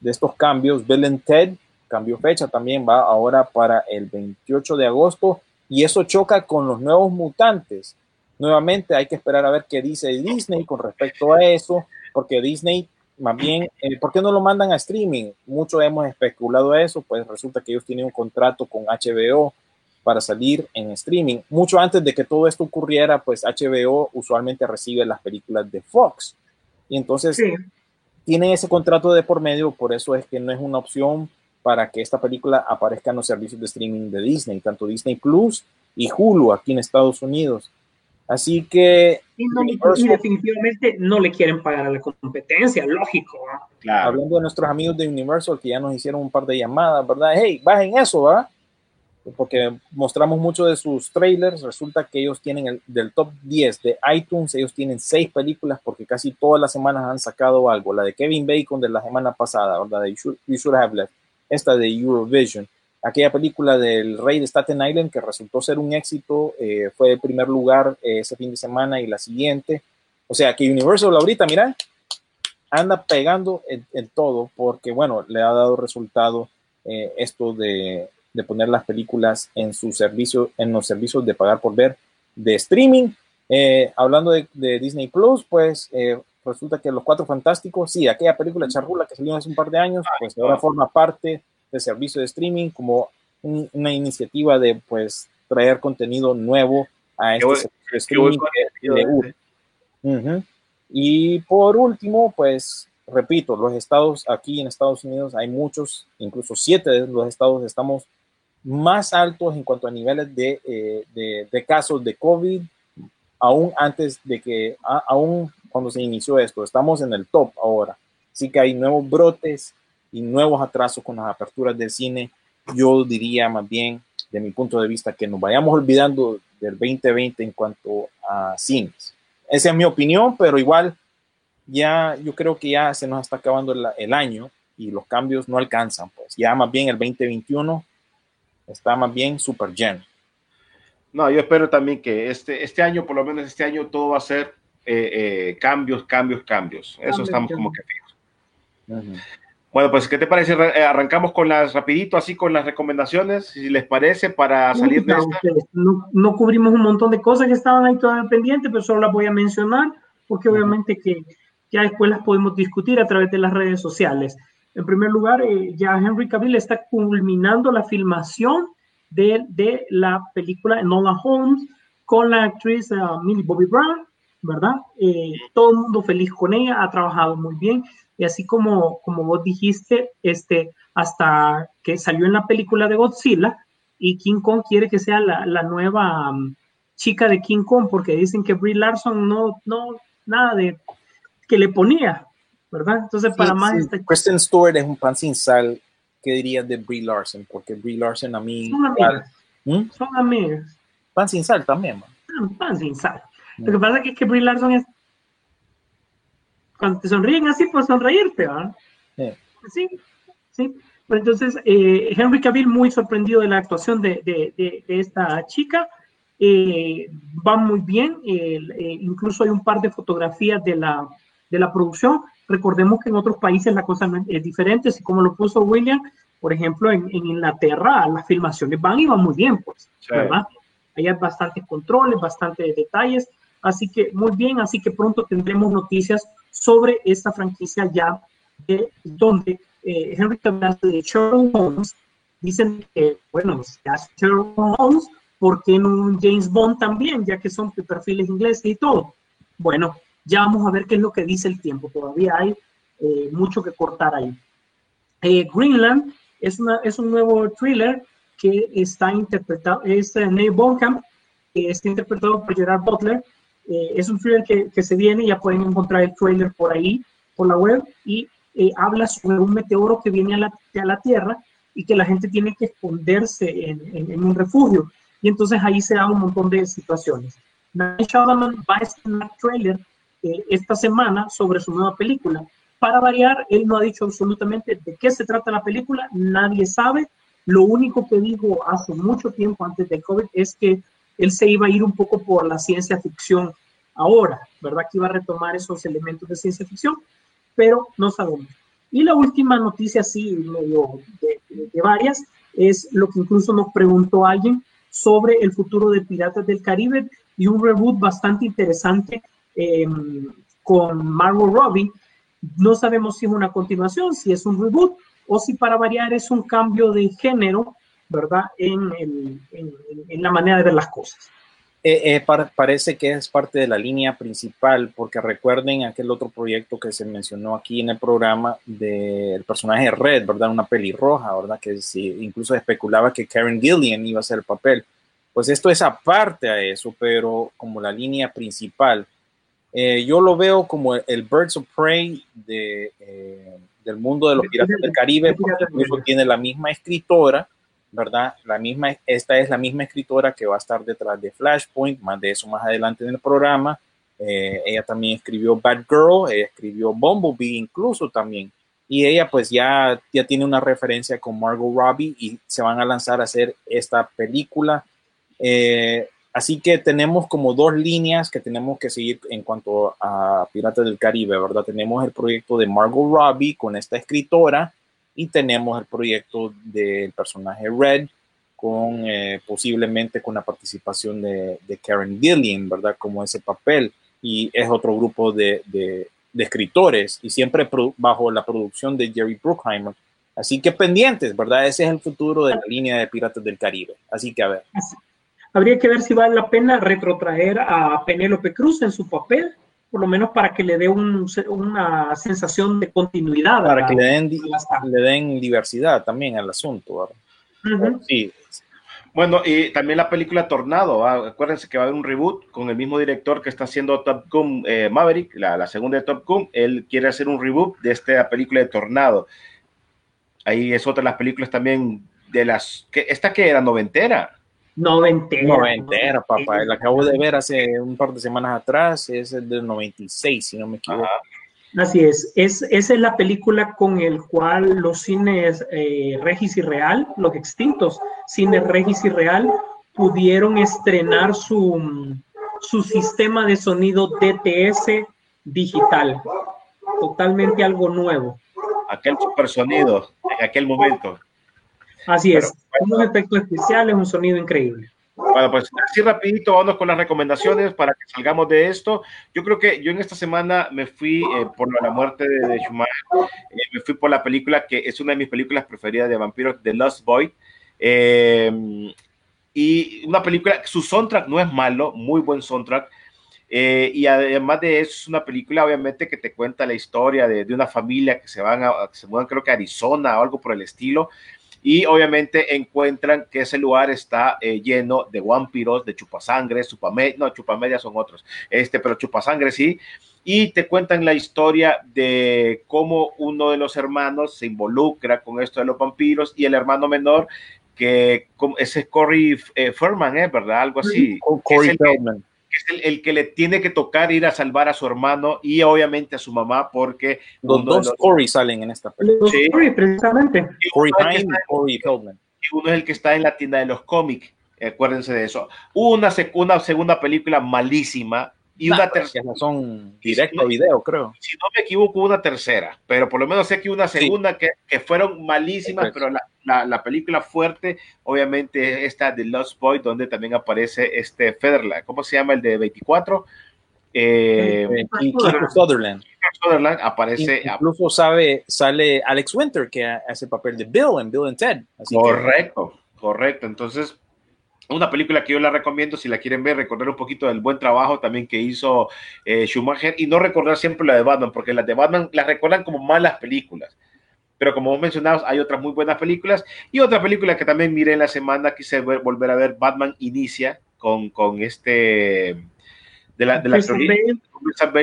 de estos cambios, Bill Ted cambió fecha también, va ahora para el 28 de agosto y eso choca con los nuevos mutantes. Nuevamente hay que esperar a ver qué dice Disney con respecto a eso, porque Disney, más bien, eh, ¿por qué no lo mandan a streaming? Mucho hemos especulado eso, pues resulta que ellos tienen un contrato con HBO para salir en streaming. Mucho antes de que todo esto ocurriera, pues HBO usualmente recibe las películas de Fox. Y entonces sí. tienen ese contrato de por medio, por eso es que no es una opción para que esta película aparezca en los servicios de streaming de Disney, tanto Disney Plus y Hulu aquí en Estados Unidos. Así que... Y, no, y definitivamente no le quieren pagar a la competencia, lógico. ¿no? Claro. Hablando de nuestros amigos de Universal que ya nos hicieron un par de llamadas, ¿verdad? Hey, bajen eso, ¿verdad? porque mostramos mucho de sus trailers, resulta que ellos tienen el, del top 10 de iTunes, ellos tienen seis películas porque casi todas las semanas han sacado algo, la de Kevin Bacon de la semana pasada, la de You Should, you Should Have Left, esta de Eurovision, aquella película del Rey de Staten Island que resultó ser un éxito, eh, fue el primer lugar eh, ese fin de semana y la siguiente, o sea que Universal ahorita, mira, anda pegando en, en todo porque bueno, le ha dado resultado eh, esto de de poner las películas en su servicio, en los servicios de pagar por ver de streaming. Hablando de, de, Disney Plus, pues resulta que Los Cuatro Fantásticos, sí, aquella película charrula que salió hace un par de años, pues ahora forma parte servicio de streaming como un, una iniciativa de pues traer contenido nuevo a este servicio de streaming que le urge. Uh -huh. Y por último, pues repito, los estados aquí en Estados Unidos hay muchos, incluso siete de los estados estamos más altos en cuanto a niveles de, eh, de, de, casos de COVID, aún antes de que, a, aún cuando se inició esto, estamos en el top ahora. Así que hay nuevos brotes y nuevos atrasos con las aperturas del cine. Yo diría más bien, de mi punto de vista, que nos vayamos olvidando del 2020 en cuanto a cines. Esa es mi opinión, pero igual ya yo creo que ya se nos está acabando el, el año y los cambios no alcanzan. Pues ya más bien el 2021 está más bien súper lleno. No, yo espero también que este, este año, por lo menos este año, todo va a ser eh, eh, cambios, cambios, cambios. Eso estamos como que fijos. Uh -huh. Bueno, pues, ¿qué te parece? Eh, arrancamos con las, rapidito, así con las recomendaciones, si les parece, para salir de esta. No, no, cubrimos un montón de cosas que estaban ahí todavía pendientes, pero solo las voy a mencionar, porque obviamente que ya después las podemos discutir a través de las redes sociales. En primer lugar, eh, ya Henry Cavill está culminando la filmación de, de la película Enola Holmes con la actriz uh, Millie Bobby Brown, ¿verdad? Eh, todo el mundo feliz con ella, ha trabajado muy bien. Y así como, como vos dijiste, este, hasta que salió en la película de Godzilla y King Kong quiere que sea la, la nueva um, chica de King Kong porque dicen que Brie Larson no, no, nada de que le ponía, ¿verdad? Entonces, para sí, más... Sí. Este... Kristen Stewart es un pan sin sal. ¿Qué dirías de Brie Larson? Porque Brie Larson a mí... Son amigas. ¿Mm? Son amigas. Pan sin sal también, man. Pan sin sal. Lo que pasa es que, que Brie Larson es... Cuando te sonríen así, pues sonreírte, ¿verdad? Sí, sí. sí. Pues entonces, eh, Henry Cavill muy sorprendido de la actuación de, de, de, de esta chica. Eh, va muy bien. Eh, incluso hay un par de fotografías de la, de la producción. Recordemos que en otros países la cosa es diferente, así como lo puso William, por ejemplo, en, en Inglaterra las filmaciones van y van muy bien, pues, sí. ¿verdad? Ahí hay bastantes controles, bastantes detalles, así que muy bien, así que pronto tendremos noticias sobre esta franquicia ya, de, donde eh, Henry Cavill de Sherlock Holmes, dicen que, bueno, si hace Sherlock Holmes, ¿por qué no James Bond también, ya que son perfiles ingleses y todo? Bueno, ya vamos a ver qué es lo que dice el tiempo. Todavía hay eh, mucho que cortar ahí. Eh, Greenland es, una, es un nuevo thriller que está interpretado, es uh, Neil Blomkamp, que está interpretado por Gerard Butler. Eh, es un thriller que, que, se viene, ya pueden encontrar el trailer por ahí, por la web, y eh, habla sobre un meteoro que viene a la, a la, Tierra y que la gente tiene que esconderse en, en, en un refugio. Y entonces ahí se da un montón de situaciones. Night Shyamalan va a estrenar trailer eh, esta semana sobre su nueva película. Para variar, él no ha dicho absolutamente de qué se trata la película, nadie sabe. Lo único que dijo hace mucho tiempo antes del COVID es que él se iba a ir un poco por la ciencia ficción ahora, ¿verdad? Que iba a retomar esos elementos de ciencia ficción, pero no sabemos. Y la última noticia, sí, medio de, varias, es lo que incluso nos preguntó alguien sobre el futuro de Piratas del Caribe y un reboot bastante interesante eh, con Margot Robbie. No sabemos si es una continuación, si es un reboot o si para variar es un cambio de género, ¿verdad? En, el, en, en la manera de ver las cosas. Eh, eh, par parece que es parte de la línea principal, porque recuerden aquel otro proyecto que se mencionó aquí en el programa del personaje Red, ¿verdad? Una pelirroja, ¿verdad? Que sí, incluso especulaba que Karen Gillian iba a ser el papel. Pues esto es aparte a eso, pero como la línea principal. Eh, yo lo veo como el Birds of Prey de, eh, del mundo de los piratas del Caribe, porque incluso tiene la misma escritora ¿verdad? La misma, esta es la misma escritora que va a estar detrás de Flashpoint, más de eso más adelante en el programa. Eh, ella también escribió Bad Girl, ella escribió Bumblebee incluso también. Y ella pues ya, ya tiene una referencia con Margot Robbie y se van a lanzar a hacer esta película. Eh, así que tenemos como dos líneas que tenemos que seguir en cuanto a Piratas del Caribe, ¿verdad? Tenemos el proyecto de Margot Robbie con esta escritora y tenemos el proyecto del personaje Red con eh, posiblemente con la participación de, Karen Gillian, ¿verdad? Como ese papel y es otro grupo de, de, de escritores y siempre bajo la producción de Jerry Bruckheimer. Así que pendientes, ¿verdad? Ese es el futuro de la línea de Piratas del Caribe. Así que a ver. Habría que ver si vale la pena retrotraer a Penélope Cruz en su papel por lo menos para que le dé un, una sensación de continuidad. Para que le den, le den diversidad también al asunto. Uh -huh. Sí. Bueno, y también la película Tornado, acuérdense que va a haber un reboot con el mismo director que está haciendo Top Gun eh, Maverick, la, la, segunda de Top Gun, él quiere hacer un reboot de esta película de Tornado. Ahí es otra de las películas también de las, que esta que era noventera, Noventera. Noventera, papá. La acabo de ver hace un par de semanas atrás. Es el del 96, si no me equivoco. Ajá. Así es. es. Esa es la película con el cual los cines eh, Regis y Real, los extintos cines Regis y Real, pudieron estrenar su, su sistema de sonido DTS digital. Totalmente algo nuevo. Aquel super sonido en aquel momento. Así es, unos efectos especiales, un sonido increíble. Bueno, pues así rapidito vamos con las recomendaciones para que salgamos de esto. Yo creo que yo en esta semana me fui eh, por la muerte de, de Schumacher, eh, me fui por la película que es una de mis películas preferidas de vampiros, The Lost Boy. Eh, y una película, su soundtrack no es malo, muy buen soundtrack. Eh, y además de eso, es una película, obviamente, que te cuenta la historia de, de una familia que se van a, que se mudan, creo que a Arizona o algo por el estilo y obviamente encuentran que ese lugar está eh, lleno de vampiros, de chupasangre, chupamedias, no, chupamedias son otros, este, pero chupasangre sí, y te cuentan la historia de cómo uno de los hermanos se involucra con esto de los vampiros y el hermano menor que ese es Corey eh, Furman, ¿eh? ¿verdad? Algo así. Corey Feldman es el, el, que le tiene que tocar ir a salvar a su hermano y obviamente a su mamá porque los dos los, Corey salen en esta película. Sí. Corey, precisamente. Corey Haim y Corey Feldman. Y uno es el que está en la tienda de los cómics. Acuérdense de eso. Una, una segunda película malísima y una tercera. Son directo si video, creo. Si no me equivoco, una tercera, pero por lo menos sé que una segunda sí. que, que, fueron malísimas, pero la, la, la, película fuerte, obviamente, esta de Lost Boy, donde también aparece este Federland, ¿cómo se llama el de 24? Eh, y Kiefer Sutherland. Sutherland aparece. Incluso sabe, sale Alex Winter, que hace el papel de Bill en Bill and Ted. Así correcto, que... correcto. Entonces, una película que yo la recomiendo si la quieren ver, recordar un poquito del buen trabajo también que hizo eh, Schumacher y no recordar siempre la de Batman, porque las de Batman las recuerdan como malas películas. Pero como vos mencionabas, hay otras muy buenas películas y otra película que también miré en la semana, quise ver, volver a ver, Batman Inicia, con, con este, de la, de la, trilogía,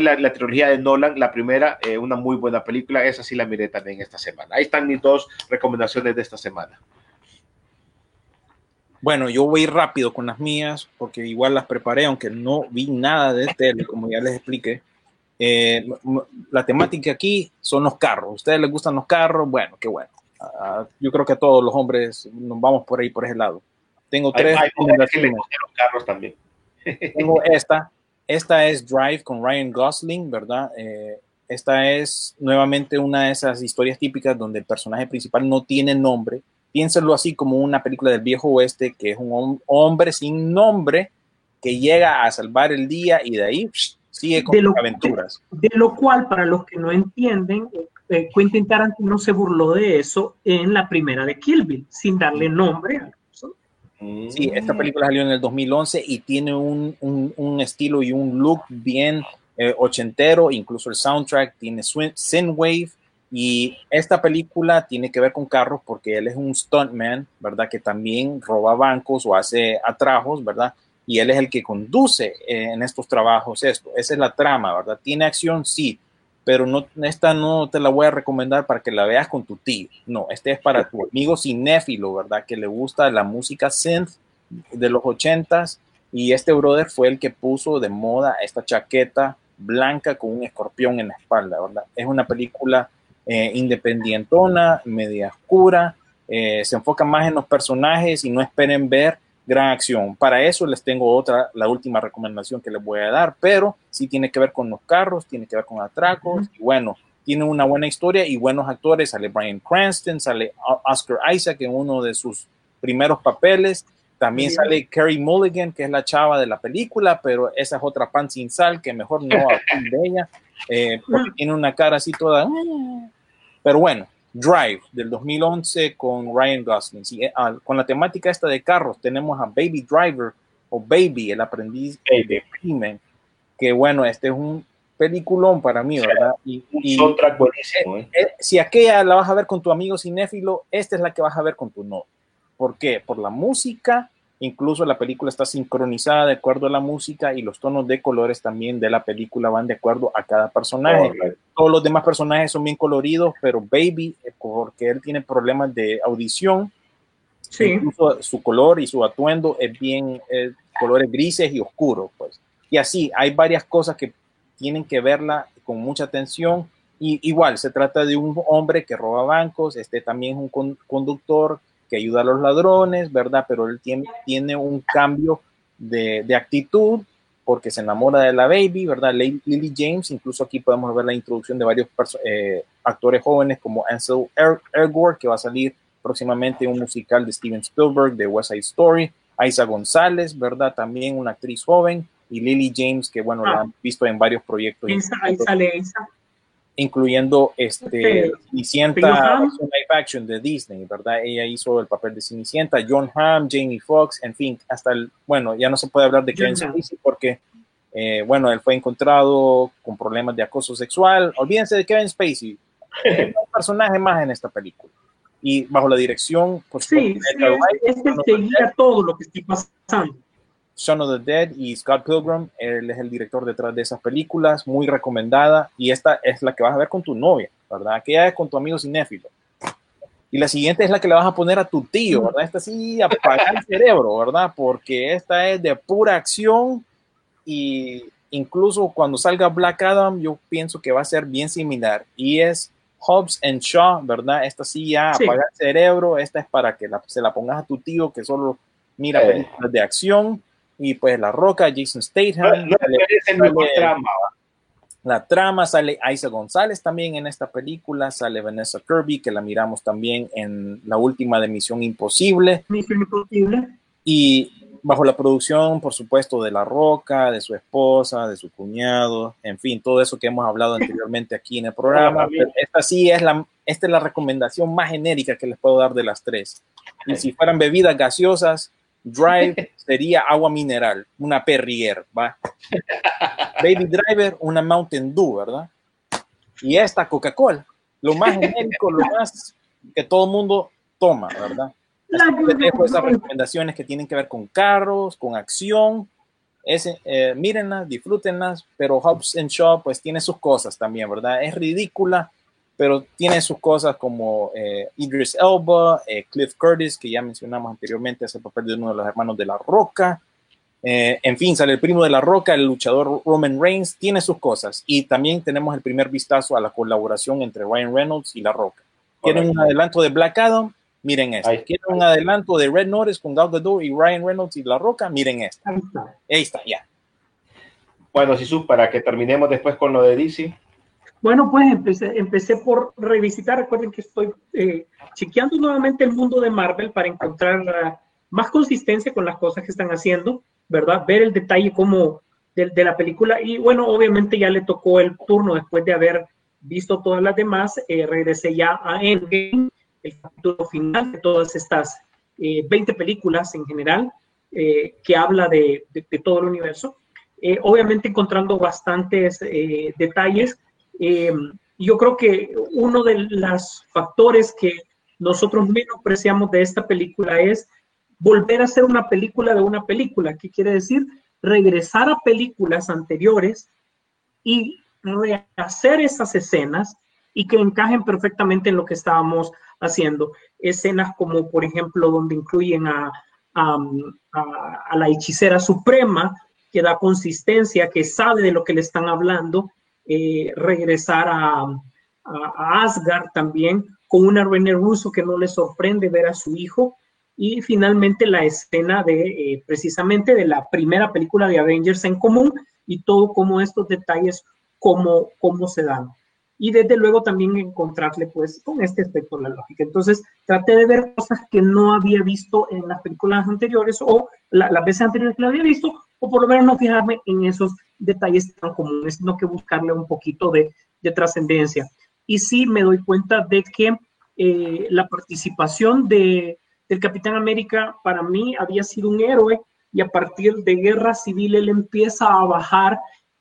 la, la, trilogía de Nolan, la primera, eh, una muy buena película, esa sí la miré también esta semana. Ahí están mis dos recomendaciones de esta semana. Bueno, yo voy rápido con las mías porque igual las preparé, aunque no vi nada de tele, como ya les expliqué. Eh, la temática aquí son los carros. ¿A ustedes les gustan los carros? Bueno, qué bueno. Uh, yo creo que a todos los hombres nos vamos por ahí, por ese lado. Tengo tres hay, los carros también. Tengo esta. Esta es Drive con Ryan Gosling, ¿verdad? Eh, esta es nuevamente una de esas historias típicas donde el personaje principal no tiene nombre piénsenlo así como una película del viejo oeste, que es un hombre sin nombre que llega a salvar el día y de ahí psh, sigue con de lo, aventuras. De, de, lo cual, para los que no entienden, eh, Quentin Tarantino se burló de eso en la primera de Kill Bill, sin darle nombre a Sí, esta película salió en el 2011 y tiene un, un, un estilo y un look bien eh, ochentero, incluso el soundtrack tiene synthwave, y esta película tiene que ver con carros porque él es un stuntman, ¿verdad? Que también roba bancos o hace atrajos, ¿verdad? Y él es el que conduce en estos trabajos esto. Esa es la trama, ¿verdad? Tiene acción, sí, pero no, esta no te la voy a recomendar para que la veas con tu tío. No, este es para tu amigo cinéfilo, ¿verdad? Que le gusta la música synth de los ochentas y este brother fue el que puso de moda esta chaqueta blanca con un escorpión en la espalda, ¿verdad? Es una película eh, independientona, media oscura, eh, se enfoca más en los personajes y no esperen ver gran acción. Para eso les tengo otra, la última recomendación que les voy a dar, pero sí tiene que ver con los carros, tiene que ver con atracos, y bueno, tiene una buena historia y buenos actores. Sale Brian Cranston, sale Oscar Isaac en uno de sus primeros papeles. También sale Carrie Mulligan, que es la chava de la película, pero esa es otra pan sin sal que mejor no hablar de ella, eh, porque tiene una cara así toda. Pero bueno, Drive del 2011 con Ryan Gosling. Sí, ah, con la temática esta de carros tenemos a Baby Driver o Baby, el aprendiz de crimen, que bueno, este es un peliculón para mí, ¿verdad? Y, y buenísimo, eh, eh, si aquella la vas a ver con tu amigo cinéfilo, esta es la que vas a ver con tu no. ¿Por qué? Por la música, incluso la película está sincronizada de acuerdo a la música y los tonos de colores también de la película van de acuerdo a cada personaje. Todos los demás personajes son bien coloridos, pero Baby, eh, porque él tiene problemas de audición, Sí. incluso su color y su atuendo es bien eh, colores grises y oscuros, pues. Y así, hay varias cosas que tienen que verla con mucha atención. Y igual, se trata de un hombre que roba bancos, este también es un con- conductor que ayuda a los ladrones, ¿verdad? Pero él tiene, tiene un cambio de, de actitud porque se enamora de la baby, ¿verdad? Lily James, incluso aquí podemos ver la introducción de varios eh, actores jóvenes como Ansel Elgort, que va a salir próximamente un musical de Steven Spielberg, de West Side Story, Aiza González, ¿verdad? También una actriz joven, y Lily James, que bueno, la Ah. han visto en varios proyectos, ahí sale esa. Incluyendo este Este, Cenicienta versión live action de Disney, ¿verdad? Ella hizo el papel de Cenicienta, John Hamm, Jamie Foxx, en fin, hasta el, bueno, ya no se puede hablar de Hamm. Spacey porque, eh, bueno, él fue encontrado con problemas de acoso sexual. Olvídense de Kevin Spacey, es un personaje más en esta película. Y bajo la dirección, por Sí, sí, es, es que the guía todo lo que está pasando. Son of the Dead y Scott Pilgrim, él es el director detrás de esas películas, muy recomendada, y esta es la que vas a ver con tu novia, ¿verdad? Aquella es con tu amigo cinéfilo. Y la siguiente es la que le vas a poner a tu tío, ¿verdad? Esta sí, apaga el cerebro, ¿verdad? Porque esta es de pura acción y incluso cuando salga Black Adam, yo pienso que va a ser bien similar. Y es Hobbs and Shaw, ¿verdad? Esta sí ya Sí. apaga el cerebro, esta es para que la- se la pongas a tu tío que solo mira Eh. películas de acción y pues La Roca, Jason Statham, No mejor sale- trama. la trama, sale Isa González también en esta película, sale Vanessa Kirby, que la miramos también en la última de Misión Imposible, Misión Imposible. y bajo la producción, por supuesto, de La Roca, de su esposa, de su cuñado, en fin, todo eso que hemos hablado anteriormente aquí en el programa. Pero esta sí es la, esta es la recomendación más genérica que les puedo dar de las tres. Y si fueran bebidas gaseosas, Drive sería agua mineral, una Perrier, ¿va? Baby Driver, una Mountain Dew, ¿verdad? Y esta Coca-Cola, lo más genérico, lo más que todo el mundo toma, ¿verdad? Así que dejo esas recomendaciones que tienen que ver con carros, con acción. Ese, eh, mírenlas, disfrútenlas, pero Hobbs and Shaw pues tiene sus cosas también, ¿verdad? Es ridícula, pero tiene sus cosas como eh, Idris Elba, eh, Cliff Curtis, que ya mencionamos anteriormente, hace el papel de uno de los hermanos de La Roca. Eh, en fin, sale el primo de La Roca, el luchador Roman Reigns, tiene sus cosas. Y también tenemos el primer vistazo a la colaboración entre Ryan Reynolds y La Roca. ¿Quieren un adelanto de Black Adam? Miren esto. ¿Quieren un adelanto de Red Notice con Gal Gadot y Ryan Reynolds y La Roca? Miren esto. Ahí está. Ahí está, ya. Bueno, Sisu, para que terminemos después con lo de DC. Bueno, pues empecé, empecé por revisitar. Recuerden que estoy eh, chequeando nuevamente el mundo de Marvel para encontrar más consistencia con las cosas que están haciendo, ¿verdad? Ver el detalle como de, de la película. Y bueno, obviamente ya le tocó el turno después de haber visto todas las demás. eh, regresé ya a Endgame, el capítulo final de todas estas eh, 20 películas en general, eh, que habla de, de- de todo el universo. Eh, obviamente encontrando bastantes eh, detalles. Eh, yo creo que uno de los factores que nosotros menospreciamos de esta película es volver a hacer una película de una película. ¿Qué quiere decir? Regresar a películas anteriores y rehacer esas escenas y que encajen perfectamente en lo que estábamos haciendo. Escenas como, por ejemplo, donde incluyen a, a, a- a la hechicera suprema, que da consistencia, que sabe de lo que le están hablando, eh, regresar a, Asgard también, con una René Russo que no le sorprende ver a su hijo, y finalmente la escena de eh, precisamente de la primera película de Avengers en común y todo como estos detalles, cómo, cómo se dan. Y desde luego también encontrarle pues con este aspecto la lógica. Entonces traté de ver cosas que no había visto en las películas anteriores o la- las veces anteriores que la había visto, o por lo menos no fijarme en esos detalles tan comunes, sino que buscarle un poquito de, de trascendencia. Y sí me doy cuenta de que eh, la participación de, del Capitán América para mí había sido un héroe y a partir de Guerra Civil él empieza a bajar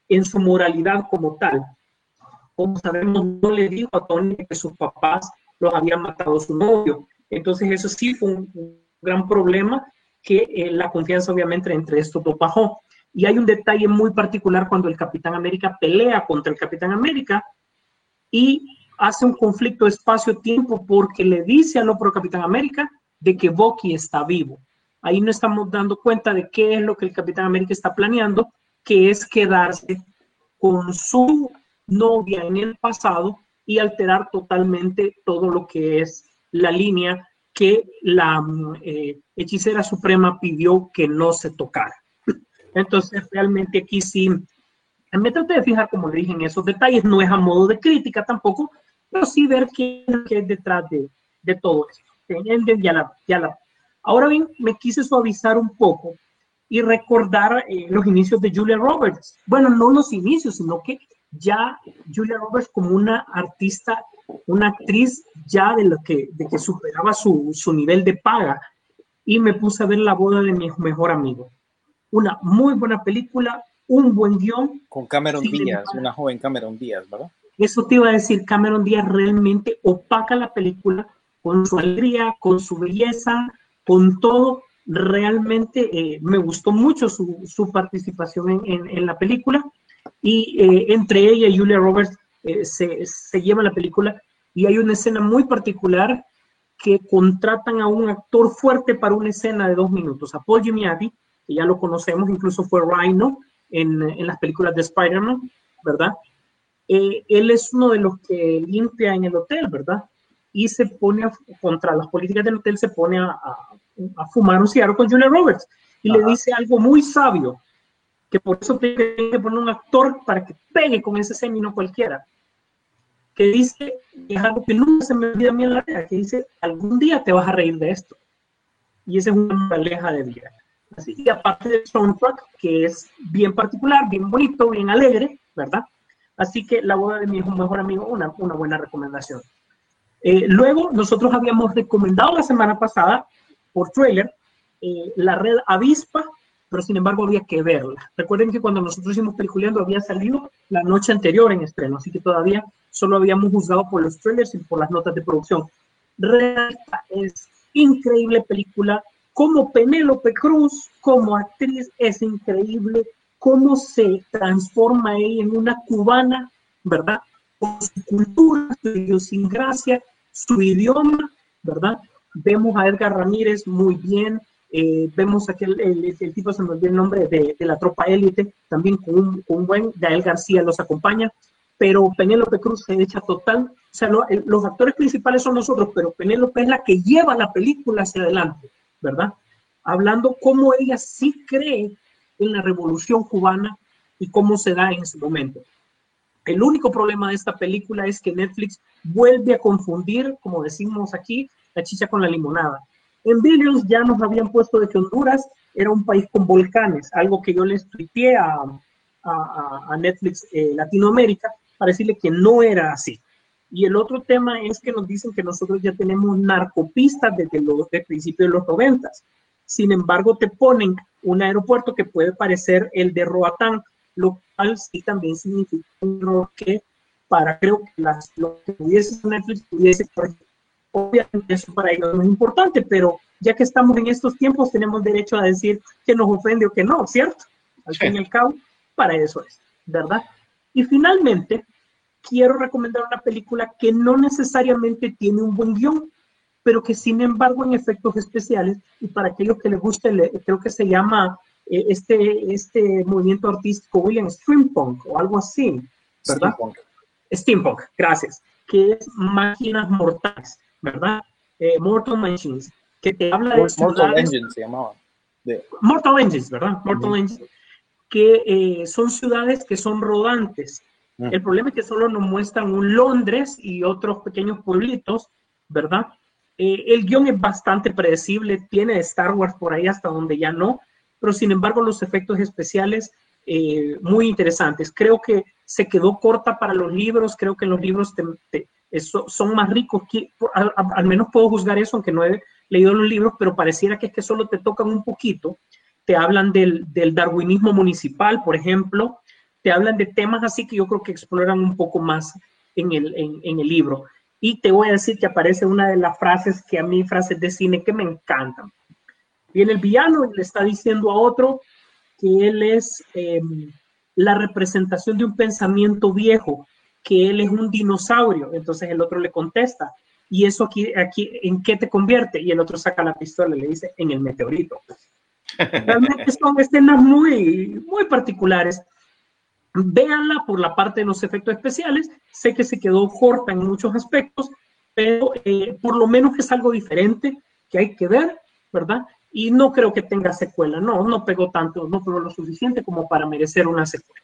en su moralidad como tal. Como sabemos, no le dijo a Tony que sus papás los habían matado su novio. Entonces eso sí fue un, un gran problema que eh, la confianza obviamente entre estos dos bajó. Y hay un detalle muy particular cuando el Capitán América pelea contra el Capitán América y hace un conflicto espacio-tiempo porque le dice al otro Capitán América de que Bucky está vivo. Ahí no estamos dando cuenta de qué es lo que el Capitán América está planeando, que es quedarse con su novia en el pasado y alterar totalmente todo lo que es la línea que la eh, hechicera suprema pidió que no se tocara. Entonces, realmente aquí sí, me traté de fijar, como le dije, en esos detalles, no es a modo de crítica tampoco, pero sí ver qué, es detrás de, de todo esto. Ya la, ya la. Ahora bien, me quise suavizar un poco y recordar eh, los inicios de Julia Roberts. Bueno, no los inicios, sino que ya Julia Roberts como una artista, una actriz ya de lo que, de que superaba su, su nivel de paga. Y me puse a ver la boda de mi mejor amigo. Una muy buena película, un buen guion. Con Cameron Díaz, una joven Cameron Díaz, ¿verdad? Eso te iba a decir, Cameron Díaz realmente opaca la película con su alegría, con su belleza, con todo. Realmente eh, me gustó mucho su, su participación en, en- en la película y eh, entre ella y Julia Roberts eh, se, se lleva la película y hay una escena muy particular que contratan a un actor fuerte para una escena de dos minutos, a Paul Giamatti, que ya lo conocemos, incluso fue Rhino en, en las películas de Spider-Man, ¿verdad? eh, él es uno de los que limpia en el hotel, ¿verdad? Y se pone a- contra las políticas del hotel, se pone a, a- a fumar un cigarro con Julia Roberts y le dice algo muy sabio, que por eso tiene que poner un actor para que pegue con ese semi, no cualquiera. Que dice, es algo que nunca se me olvida a mí en la vida, que dice, algún día te vas a reír de esto. Y esa es una moraleja de vida. Que aparte del soundtrack, que es bien particular, bien bonito, bien alegre, ¿verdad? Así que la boda de mi hijo mejor amigo, una, una buena recomendación. Eh, luego, nosotros habíamos recomendado la semana pasada, por trailer, eh, la red Avispa, pero sin embargo había que verla. Recuerden que cuando nosotros hicimos Peliculeando había salido la noche anterior en estreno, así que todavía solo habíamos juzgado por los trailers y por las notas de producción. Red es increíble película, como Penélope Cruz, como actriz, es increíble cómo se transforma ella en una cubana, ¿verdad? Su cultura, su idiosincrasia, su idioma, ¿verdad? Vemos a Edgar Ramírez muy bien, eh, vemos aquel, el, tipo, se me olvidó el nombre, de, de la tropa élite, también con un, buen, Gael García los acompaña, pero Penélope Cruz se echa total, o sea, los actores principales son nosotros, pero Penélope es la que lleva la película hacia adelante, ¿verdad? Hablando cómo ella sí cree en la revolución cubana y cómo se da en ese momento. El único problema de esta película es que Netflix vuelve a confundir, como decimos aquí, la chicha con la limonada. En Billions ya nos habían puesto de que Honduras era un país con volcanes, algo que yo les tuiteé a Netflix eh, Latinoamérica para decirle que no era así. Y el otro tema es que nos dicen que nosotros ya tenemos narcopistas desde los de principios de los noventas. Sin embargo, te ponen un aeropuerto que puede parecer el de Roatán, lo cual sí también significa un error que para creo que las, lo que hubiese Netflix hubiese obviamente eso para ellos no es importante, pero ya que estamos en estos tiempos tenemos derecho a decir que nos ofende o que no, ¿cierto? Al fin y al cabo, para eso es, ¿verdad? Y finalmente, quiero recomendar una película que no necesariamente tiene un buen guion, pero que sin embargo en efectos especiales, y para aquellos que les guste, le- creo que se llama eh, este, este movimiento artístico William Steampunk o algo así, ¿verdad? Steampunk. Steampunk, gracias, que es máquinas mortales, ¿verdad? Eh, Mortal Machines, que te habla de Mortal ciudades- Engine se llamaba. De- Mortal Engines, ¿verdad? Mortal Engines, que eh, son ciudades que son rodantes. El problema es que solo nos muestran un Londres y otros pequeños pueblitos, ¿verdad? Eh, el guion es bastante predecible, tiene Star Wars por ahí hasta donde ya no, pero sin embargo los efectos especiales eh, muy interesantes. Creo que se quedó corta para los libros, creo que los libros te- eso- son más ricos, que- al, menos puedo juzgar eso, aunque no he leído los libros, pero pareciera que es que solo te tocan un poquito. Te hablan del darwinismo municipal, por ejemplo, te hablan de temas así que yo creo que exploran un poco más en el, en, en el libro. Y te voy a decir que aparece una de las frases que a mí, frases de cine que me encantan. Viene el villano y le está diciendo a otro que él es eh, la representación de un pensamiento viejo, que él es un dinosaurio. Entonces el otro le contesta, ¿y eso aquí, aquí en qué te convierte? Y el otro saca la pistola y le dice, en el meteorito. Realmente son escenas muy, muy particulares. Véanla por la parte de los efectos especiales. Sé que se quedó corta en muchos aspectos, pero eh, por lo menos es algo diferente que hay que ver, ¿verdad? Y no creo que tenga secuela. No, no pegó tanto, no pegó lo suficiente como para merecer una secuela.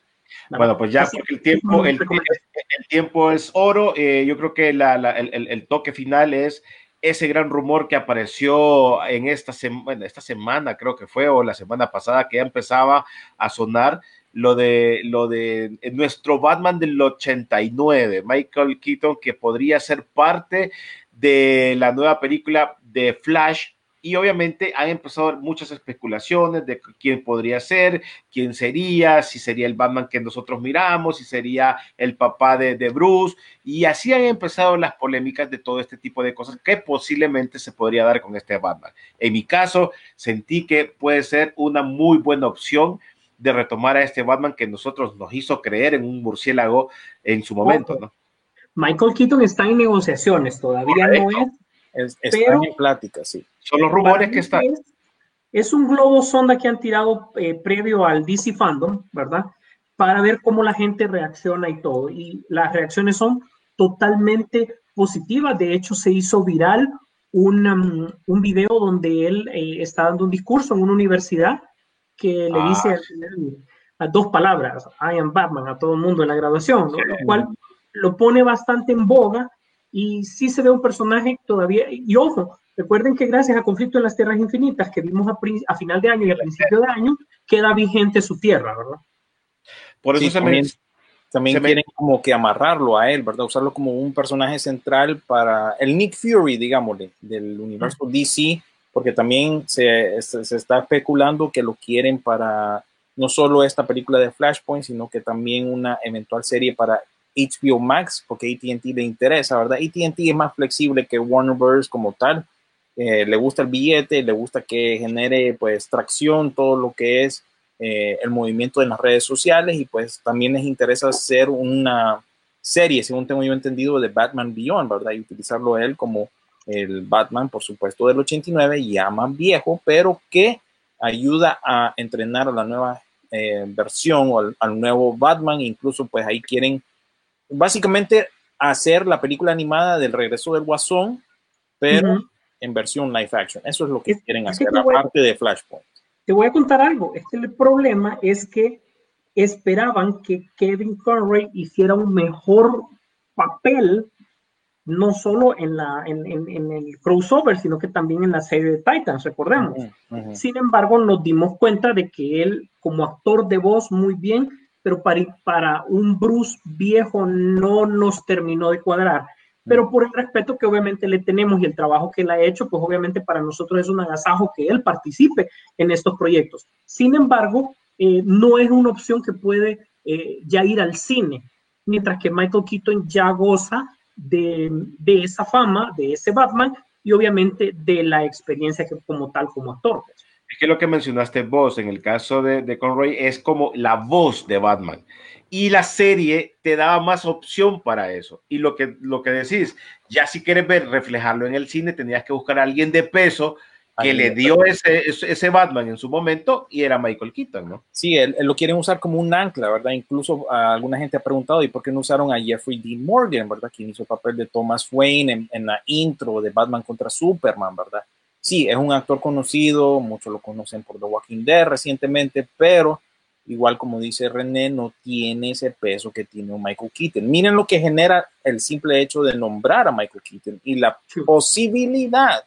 Bueno, pues ya Así porque el tiempo, el, el tiempo es oro. eh, yo creo que la- la- el, el- toque final es ese gran rumor que apareció en esta, sem- bueno, esta semana, creo que fue, o la semana pasada, que ya empezaba a sonar lo de, lo de eh, nuestro Batman del 89, Michael Keaton, que podría ser parte de la nueva película de Flash. Y obviamente han empezado muchas especulaciones de quién podría ser, quién sería, si sería el Batman que nosotros miramos, si sería el papá de, de Bruce, y así han empezado las polémicas de todo este tipo de cosas que posiblemente se podría dar con este Batman. En mi caso, sentí que puede ser una muy buena opción de retomar a este Batman que nosotros nos hizo creer en un murciélago en su momento, ¿no? Michael Keaton está en negociaciones, todavía no es. Es, Pero- están en plática, sí. Son los rumores que están. Es, es un globo sonda que han tirado eh, previo al DC Fandom, ¿verdad? Para ver cómo la gente reacciona y todo. Y las reacciones son totalmente positivas. De hecho, se hizo viral un, um, un video donde él eh, está dando un discurso en una universidad que le Ah. dice a, a dos palabras, I am Batman, a todo el mundo en la graduación, ¿no? lo cual lo pone bastante en boga y sí se ve un personaje todavía, y ojo, recuerden que gracias a Conflicto en las Tierras Infinitas que vimos a, a final de año y a principio de año, queda vigente su tierra, ¿verdad? Por eso Sí, se también, me, también se me- quieren como que amarrarlo a él, ¿verdad? Usarlo como un personaje central para el Nick Fury, digámosle, del universo DC, porque también se, se, se está especulando que lo quieren para no solo esta película de Flashpoint, sino que también una eventual serie para HBO Max, porque ATT le interesa, ¿verdad? ATT es más flexible que Warner Bros. como tal. Eh, le gusta el billete, le gusta que genere pues tracción, todo lo que es eh, el movimiento en las redes sociales y pues también les interesa hacer una serie, según tengo yo entendido, de Batman Beyond, ¿verdad? Y utilizarlo él como el Batman, por supuesto, del 89, ya más viejo, pero que ayuda a entrenar a la nueva eh, versión o al, al nuevo Batman, incluso pues ahí quieren básicamente hacer la película animada del regreso del Guasón, pero en versión live action. Eso es lo que Es- quieren es hacer, a- aparte de Flashpoint. Te voy a contar algo, es que el problema es que esperaban que Kevin Conroy hiciera un mejor papel, no solo en, la, en, en- en el crossover, sino que también en la serie de Titans, recordemos. Sin embargo, nos dimos cuenta de que él, como actor de voz, muy bien, pero para, para un Bruce viejo no nos terminó de cuadrar. Pero por el respeto que obviamente le tenemos y el trabajo que él ha hecho, pues obviamente para nosotros es un agasajo que él participe en estos proyectos. Sin embargo, eh, no es una opción que puede eh, ya ir al cine, mientras que Michael Keaton ya goza de, esa fama, de ese Batman y obviamente de la experiencia que como tal como actor. pues. Es que lo que mencionaste vos en el caso de, de Conroy es como la voz de Batman. Y la serie te daba más opción para eso. Y lo que, lo que decís, ya si quieres ver, reflejarlo en el cine, tenías que buscar a alguien de peso que le dio ese, ese, Batman en su momento y era Michael Keaton, ¿no? Sí, él, él lo quieren usar como un ancla, ¿verdad? Incluso ah, alguna gente ha preguntado, ¿y por qué no usaron a Jeffrey Dean Morgan, ¿verdad? Quien hizo el papel de Thomas Wayne en, en la intro de Batman contra Superman, ¿verdad? Sí, es un actor conocido, muchos lo conocen por The Walking Dead recientemente, pero igual como dice René, no tiene ese peso que tiene un Michael Keaton. Miren lo que genera el simple hecho de nombrar a Michael Keaton y la posibilidad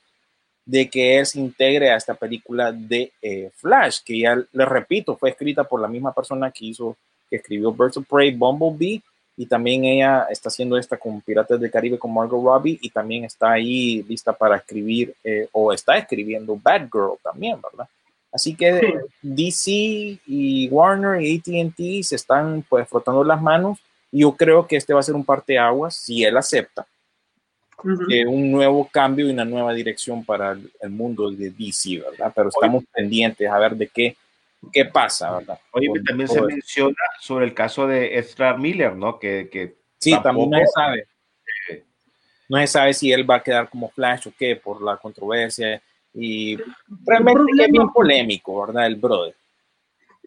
de que él se integre a esta película de eh, Flash, que ya les repito, fue escrita por la misma persona que hizo, que escribió Birds of Prey, Bumblebee, y también ella está haciendo esta con Piratas del Caribe con Margot Robbie, y también está ahí lista para escribir, eh, o está escribiendo Batgirl también, ¿verdad? Así que DC y Warner y AT&T se están pues frotando las manos, y yo creo que este va a ser un parteaguas, si él acepta, de un nuevo cambio y una nueva dirección para el, el mundo de DC, ¿verdad? Pero estamos pendientes a ver de qué, qué pasa, ¿verdad? Oye, Con también se menciona sobre el caso de Ezra Miller, ¿no? Que, que Sí, también no se tampoco- sabe. No se sabe si él va a quedar como Flash o qué, por la controversia. Y realmente problema- es bien polémico, ¿verdad? El brother.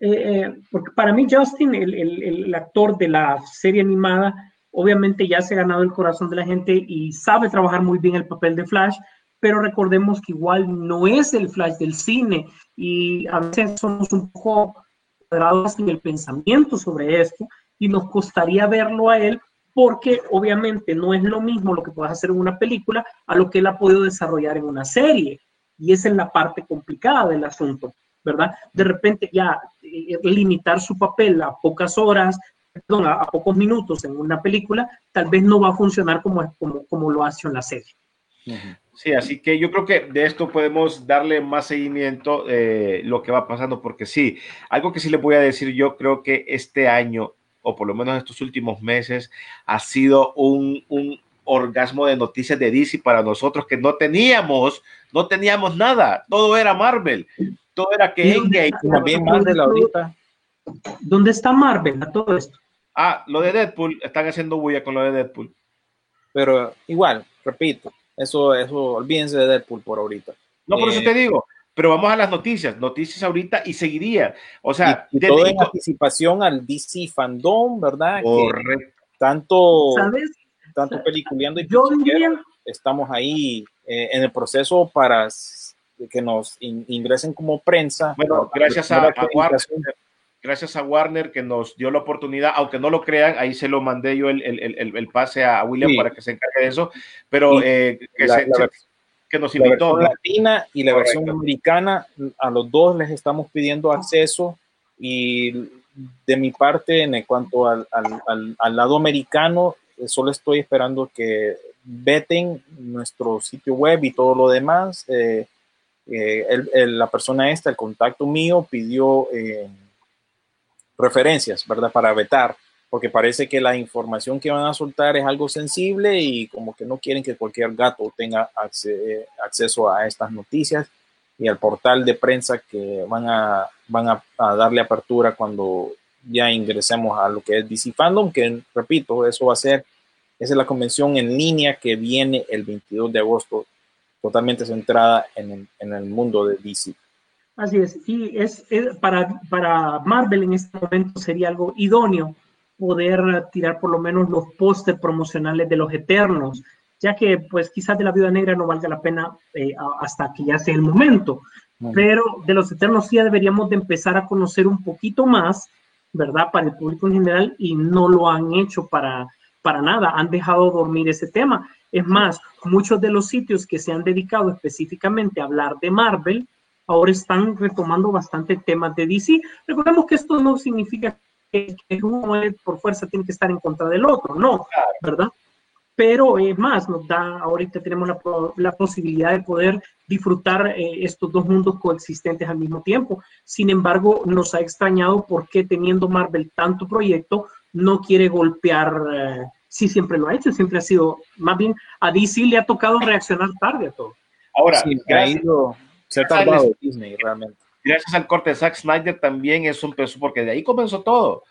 Eh, eh, porque para mí Justin, el, el- el actor de la serie animada, obviamente ya se ha ganado el corazón de la gente y sabe trabajar muy bien el papel de Flash, pero recordemos que igual no es el Flash del cine y a veces somos un poco cuadrados en el pensamiento sobre esto y nos costaría verlo a él porque obviamente no es lo mismo lo que puedes hacer en una película a lo que él ha podido desarrollar en una serie. Y esa es la parte complicada del asunto, ¿verdad? De repente ya eh, limitar su papel a pocas horas, perdón, a, a pocos minutos en una película, tal vez no va a funcionar como, como, como lo hace en la serie. Sí, así que yo creo que de esto podemos darle más seguimiento eh, lo que va pasando, porque sí, algo que sí les voy a decir, yo creo que este año, o por lo menos estos últimos meses, ha sido un, un orgasmo de noticias de DC para nosotros que no teníamos, no teníamos nada, todo era Marvel, todo era que ¿Y dónde También Marvel ahorita. ¿Dónde está Marvel a todo esto? Ah, lo de Deadpool, están haciendo bulla con lo de Deadpool. Pero igual, repito, eso, eso, olvídense de Deadpool por ahorita. No, por eso Eh, te digo, pero vamos a las noticias, noticias ahorita y seguiría. O sea, y, y de- todo de- en anticipación al DC fandom, ¿verdad? Que Correcto. tanto, ¿Sabes? tanto peliculeando y Yo diría, estamos ahí eh, en el proceso para que nos in- ingresen como prensa. Bueno, gracias a, a Warner. Gracias a Warner que nos dio la oportunidad, aunque no lo crean, ahí se lo mandé yo el, el- el- el pase a William Sí. para que se encargue de eso, pero Y eh, que, la- se- la se- que nos La invitó. versión ¿no? latina y la Correcto. versión americana, a los dos les estamos pidiendo acceso y de mi parte, en cuanto al, al- al- al lado americano, eh, solo estoy esperando que veten nuestro sitio web y todo lo demás. Eh, eh, el- el- la persona esta, el contacto mío, pidió eh, referencias, ¿verdad? Para vetar, porque parece que la información que van a soltar es algo sensible y como que no quieren que cualquier gato tenga acce- acceso a estas noticias y al portal de prensa que van a, van a, a darle apertura cuando ya ingresemos a lo que es DC Fandom, que repito, eso va a ser, esa es la convención en línea que viene el 22 de agosto, totalmente centrada en el, en el mundo de DC. Así es, y es, es- para, para Marvel en este momento sería algo idóneo poder tirar por lo menos los pósters promocionales de los Eternos, ya que pues quizás de la Viuda Negra no valga la pena eh, hasta que ya sea el momento, pero de los Eternos sí ya deberíamos de empezar a conocer un poquito más, ¿verdad? Para el público en general y no lo han hecho para, para nada, han dejado dormir ese tema. Es más, muchos de los sitios que se han dedicado específicamente a hablar de Marvel, ahora están retomando bastante temas de DC. Recordemos que esto no significa que, que uno por fuerza tiene que estar en contra del otro, no, ¿verdad? Pero es más, nos da, ahorita tenemos la, la posibilidad de poder disfrutar eh, estos dos mundos coexistentes al mismo tiempo. Sin embargo, nos ha extrañado por qué teniendo Marvel tanto proyecto, no quiere golpear, eh, sí siempre lo ha hecho, siempre ha sido, más bien a DC le ha tocado reaccionar tarde a todo. Ahora, Sí, ha ido, se ha tardado Disney realmente. gracias al corte de Zack Snyder también es un peso, porque de ahí comenzó todo.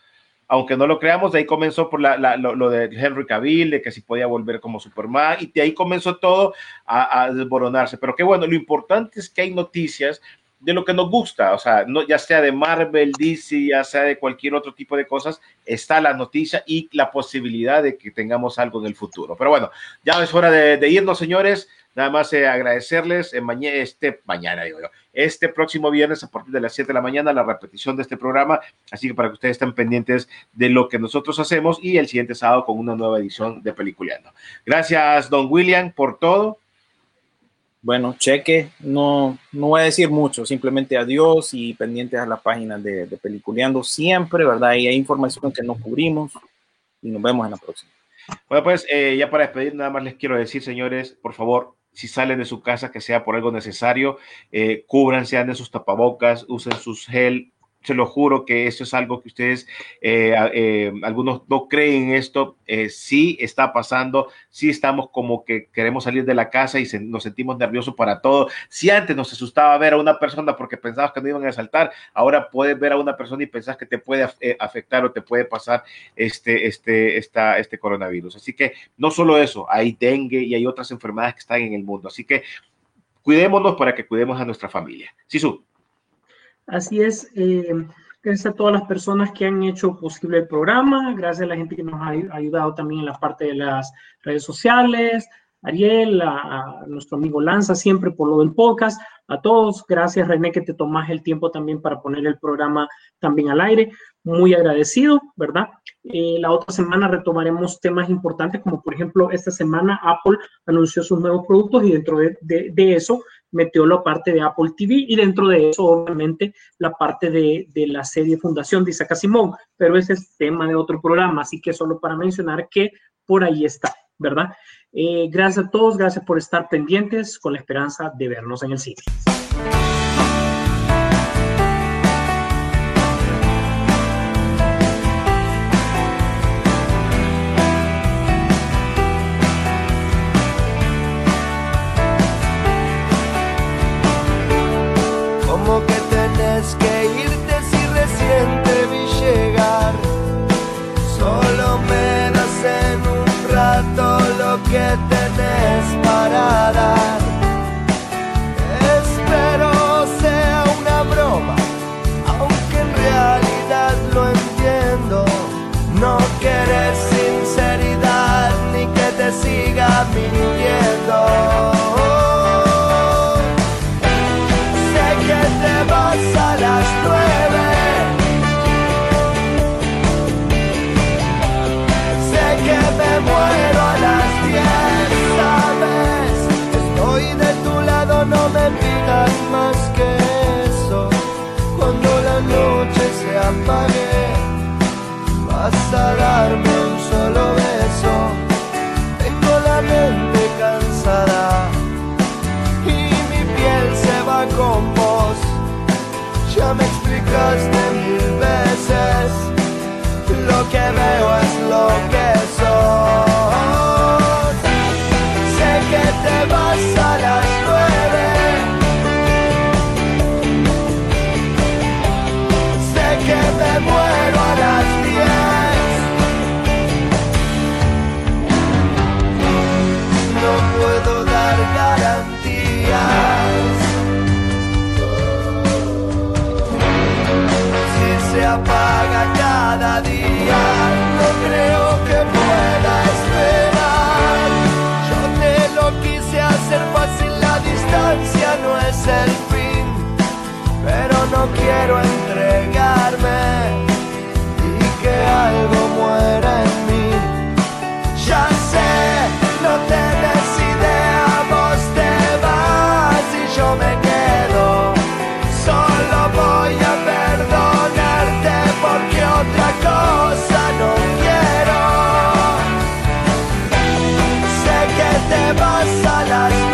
Aunque no lo creamos, de ahí comenzó por la, la, lo, lo, de Henry Cavill, de que si podía volver como Superman, y de ahí comenzó todo a, a desboronarse. Pero qué bueno, lo importante es que hay noticias de lo que nos gusta, o sea, no, ya sea de Marvel, DC, ya sea de cualquier otro tipo de cosas, está la noticia y la posibilidad de que tengamos algo en el futuro. Pero bueno, ya es hora de, de irnos, señores. Nada más eh, agradecerles eh, este mañana, digo yo, este próximo viernes a partir de las 7 de la mañana, la repetición de este programa. Así que para que ustedes estén pendientes de lo que nosotros hacemos y el siguiente sábado con una nueva edición de Peliculeando. Gracias, don William, por todo. Bueno, cheque, no, no voy a decir mucho, simplemente adiós y pendientes a la página de, de Peliculeando siempre, ¿verdad? Y hay información que no cubrimos y nos vemos en la próxima. Bueno, pues eh, ya para despedir, nada más les quiero decir, señores, por favor, si salen de su casa, que sea por algo necesario, eh, cúbranse, anden sus tapabocas, usen sus gel, se lo juro que eso es algo que ustedes, eh, eh, algunos no creen esto, eh, sí está pasando, sí estamos como que queremos salir de la casa y nos sentimos nerviosos para todo. Si antes nos asustaba ver a una persona porque pensabas que no iban a saltar, ahora puedes ver a una persona y pensás que te puede eh, afectar o te puede pasar este, este, esta, este coronavirus. Así que no solo eso, hay dengue y hay otras enfermedades que están en el mundo. Así que cuidémonos para que cuidemos a nuestra familia. Sisu. Así es. Eh, gracias a todas las personas que han hecho posible el programa, gracias a la gente que nos ha ayudado también en la parte de las redes sociales, Ariel, a, nuestro amigo Lanza, siempre por lo del podcast, a todos, gracias René que te tomas el tiempo también para poner el programa también al aire, muy agradecido, ¿verdad? Eh, la otra semana retomaremos temas importantes como por ejemplo esta semana Apple anunció sus nuevos productos y dentro de, de, de eso metió la parte de Apple TV y dentro de eso, obviamente, la parte de, de, la serie Fundación de Isaac Asimov, pero ese es tema de otro programa, así que solo para mencionar que por ahí está, ¿verdad? Eh, gracias a todos, gracias por estar pendientes con la esperanza de vernos en el cine. Me explicaste mil veces, lo que veo es lo que quiero entregarme y que algo muera en mí. Ya sé, no te idea, vos te vas y yo me quedo. Solo voy a perdonarte porque otra cosa no quiero. Sé que te vas a las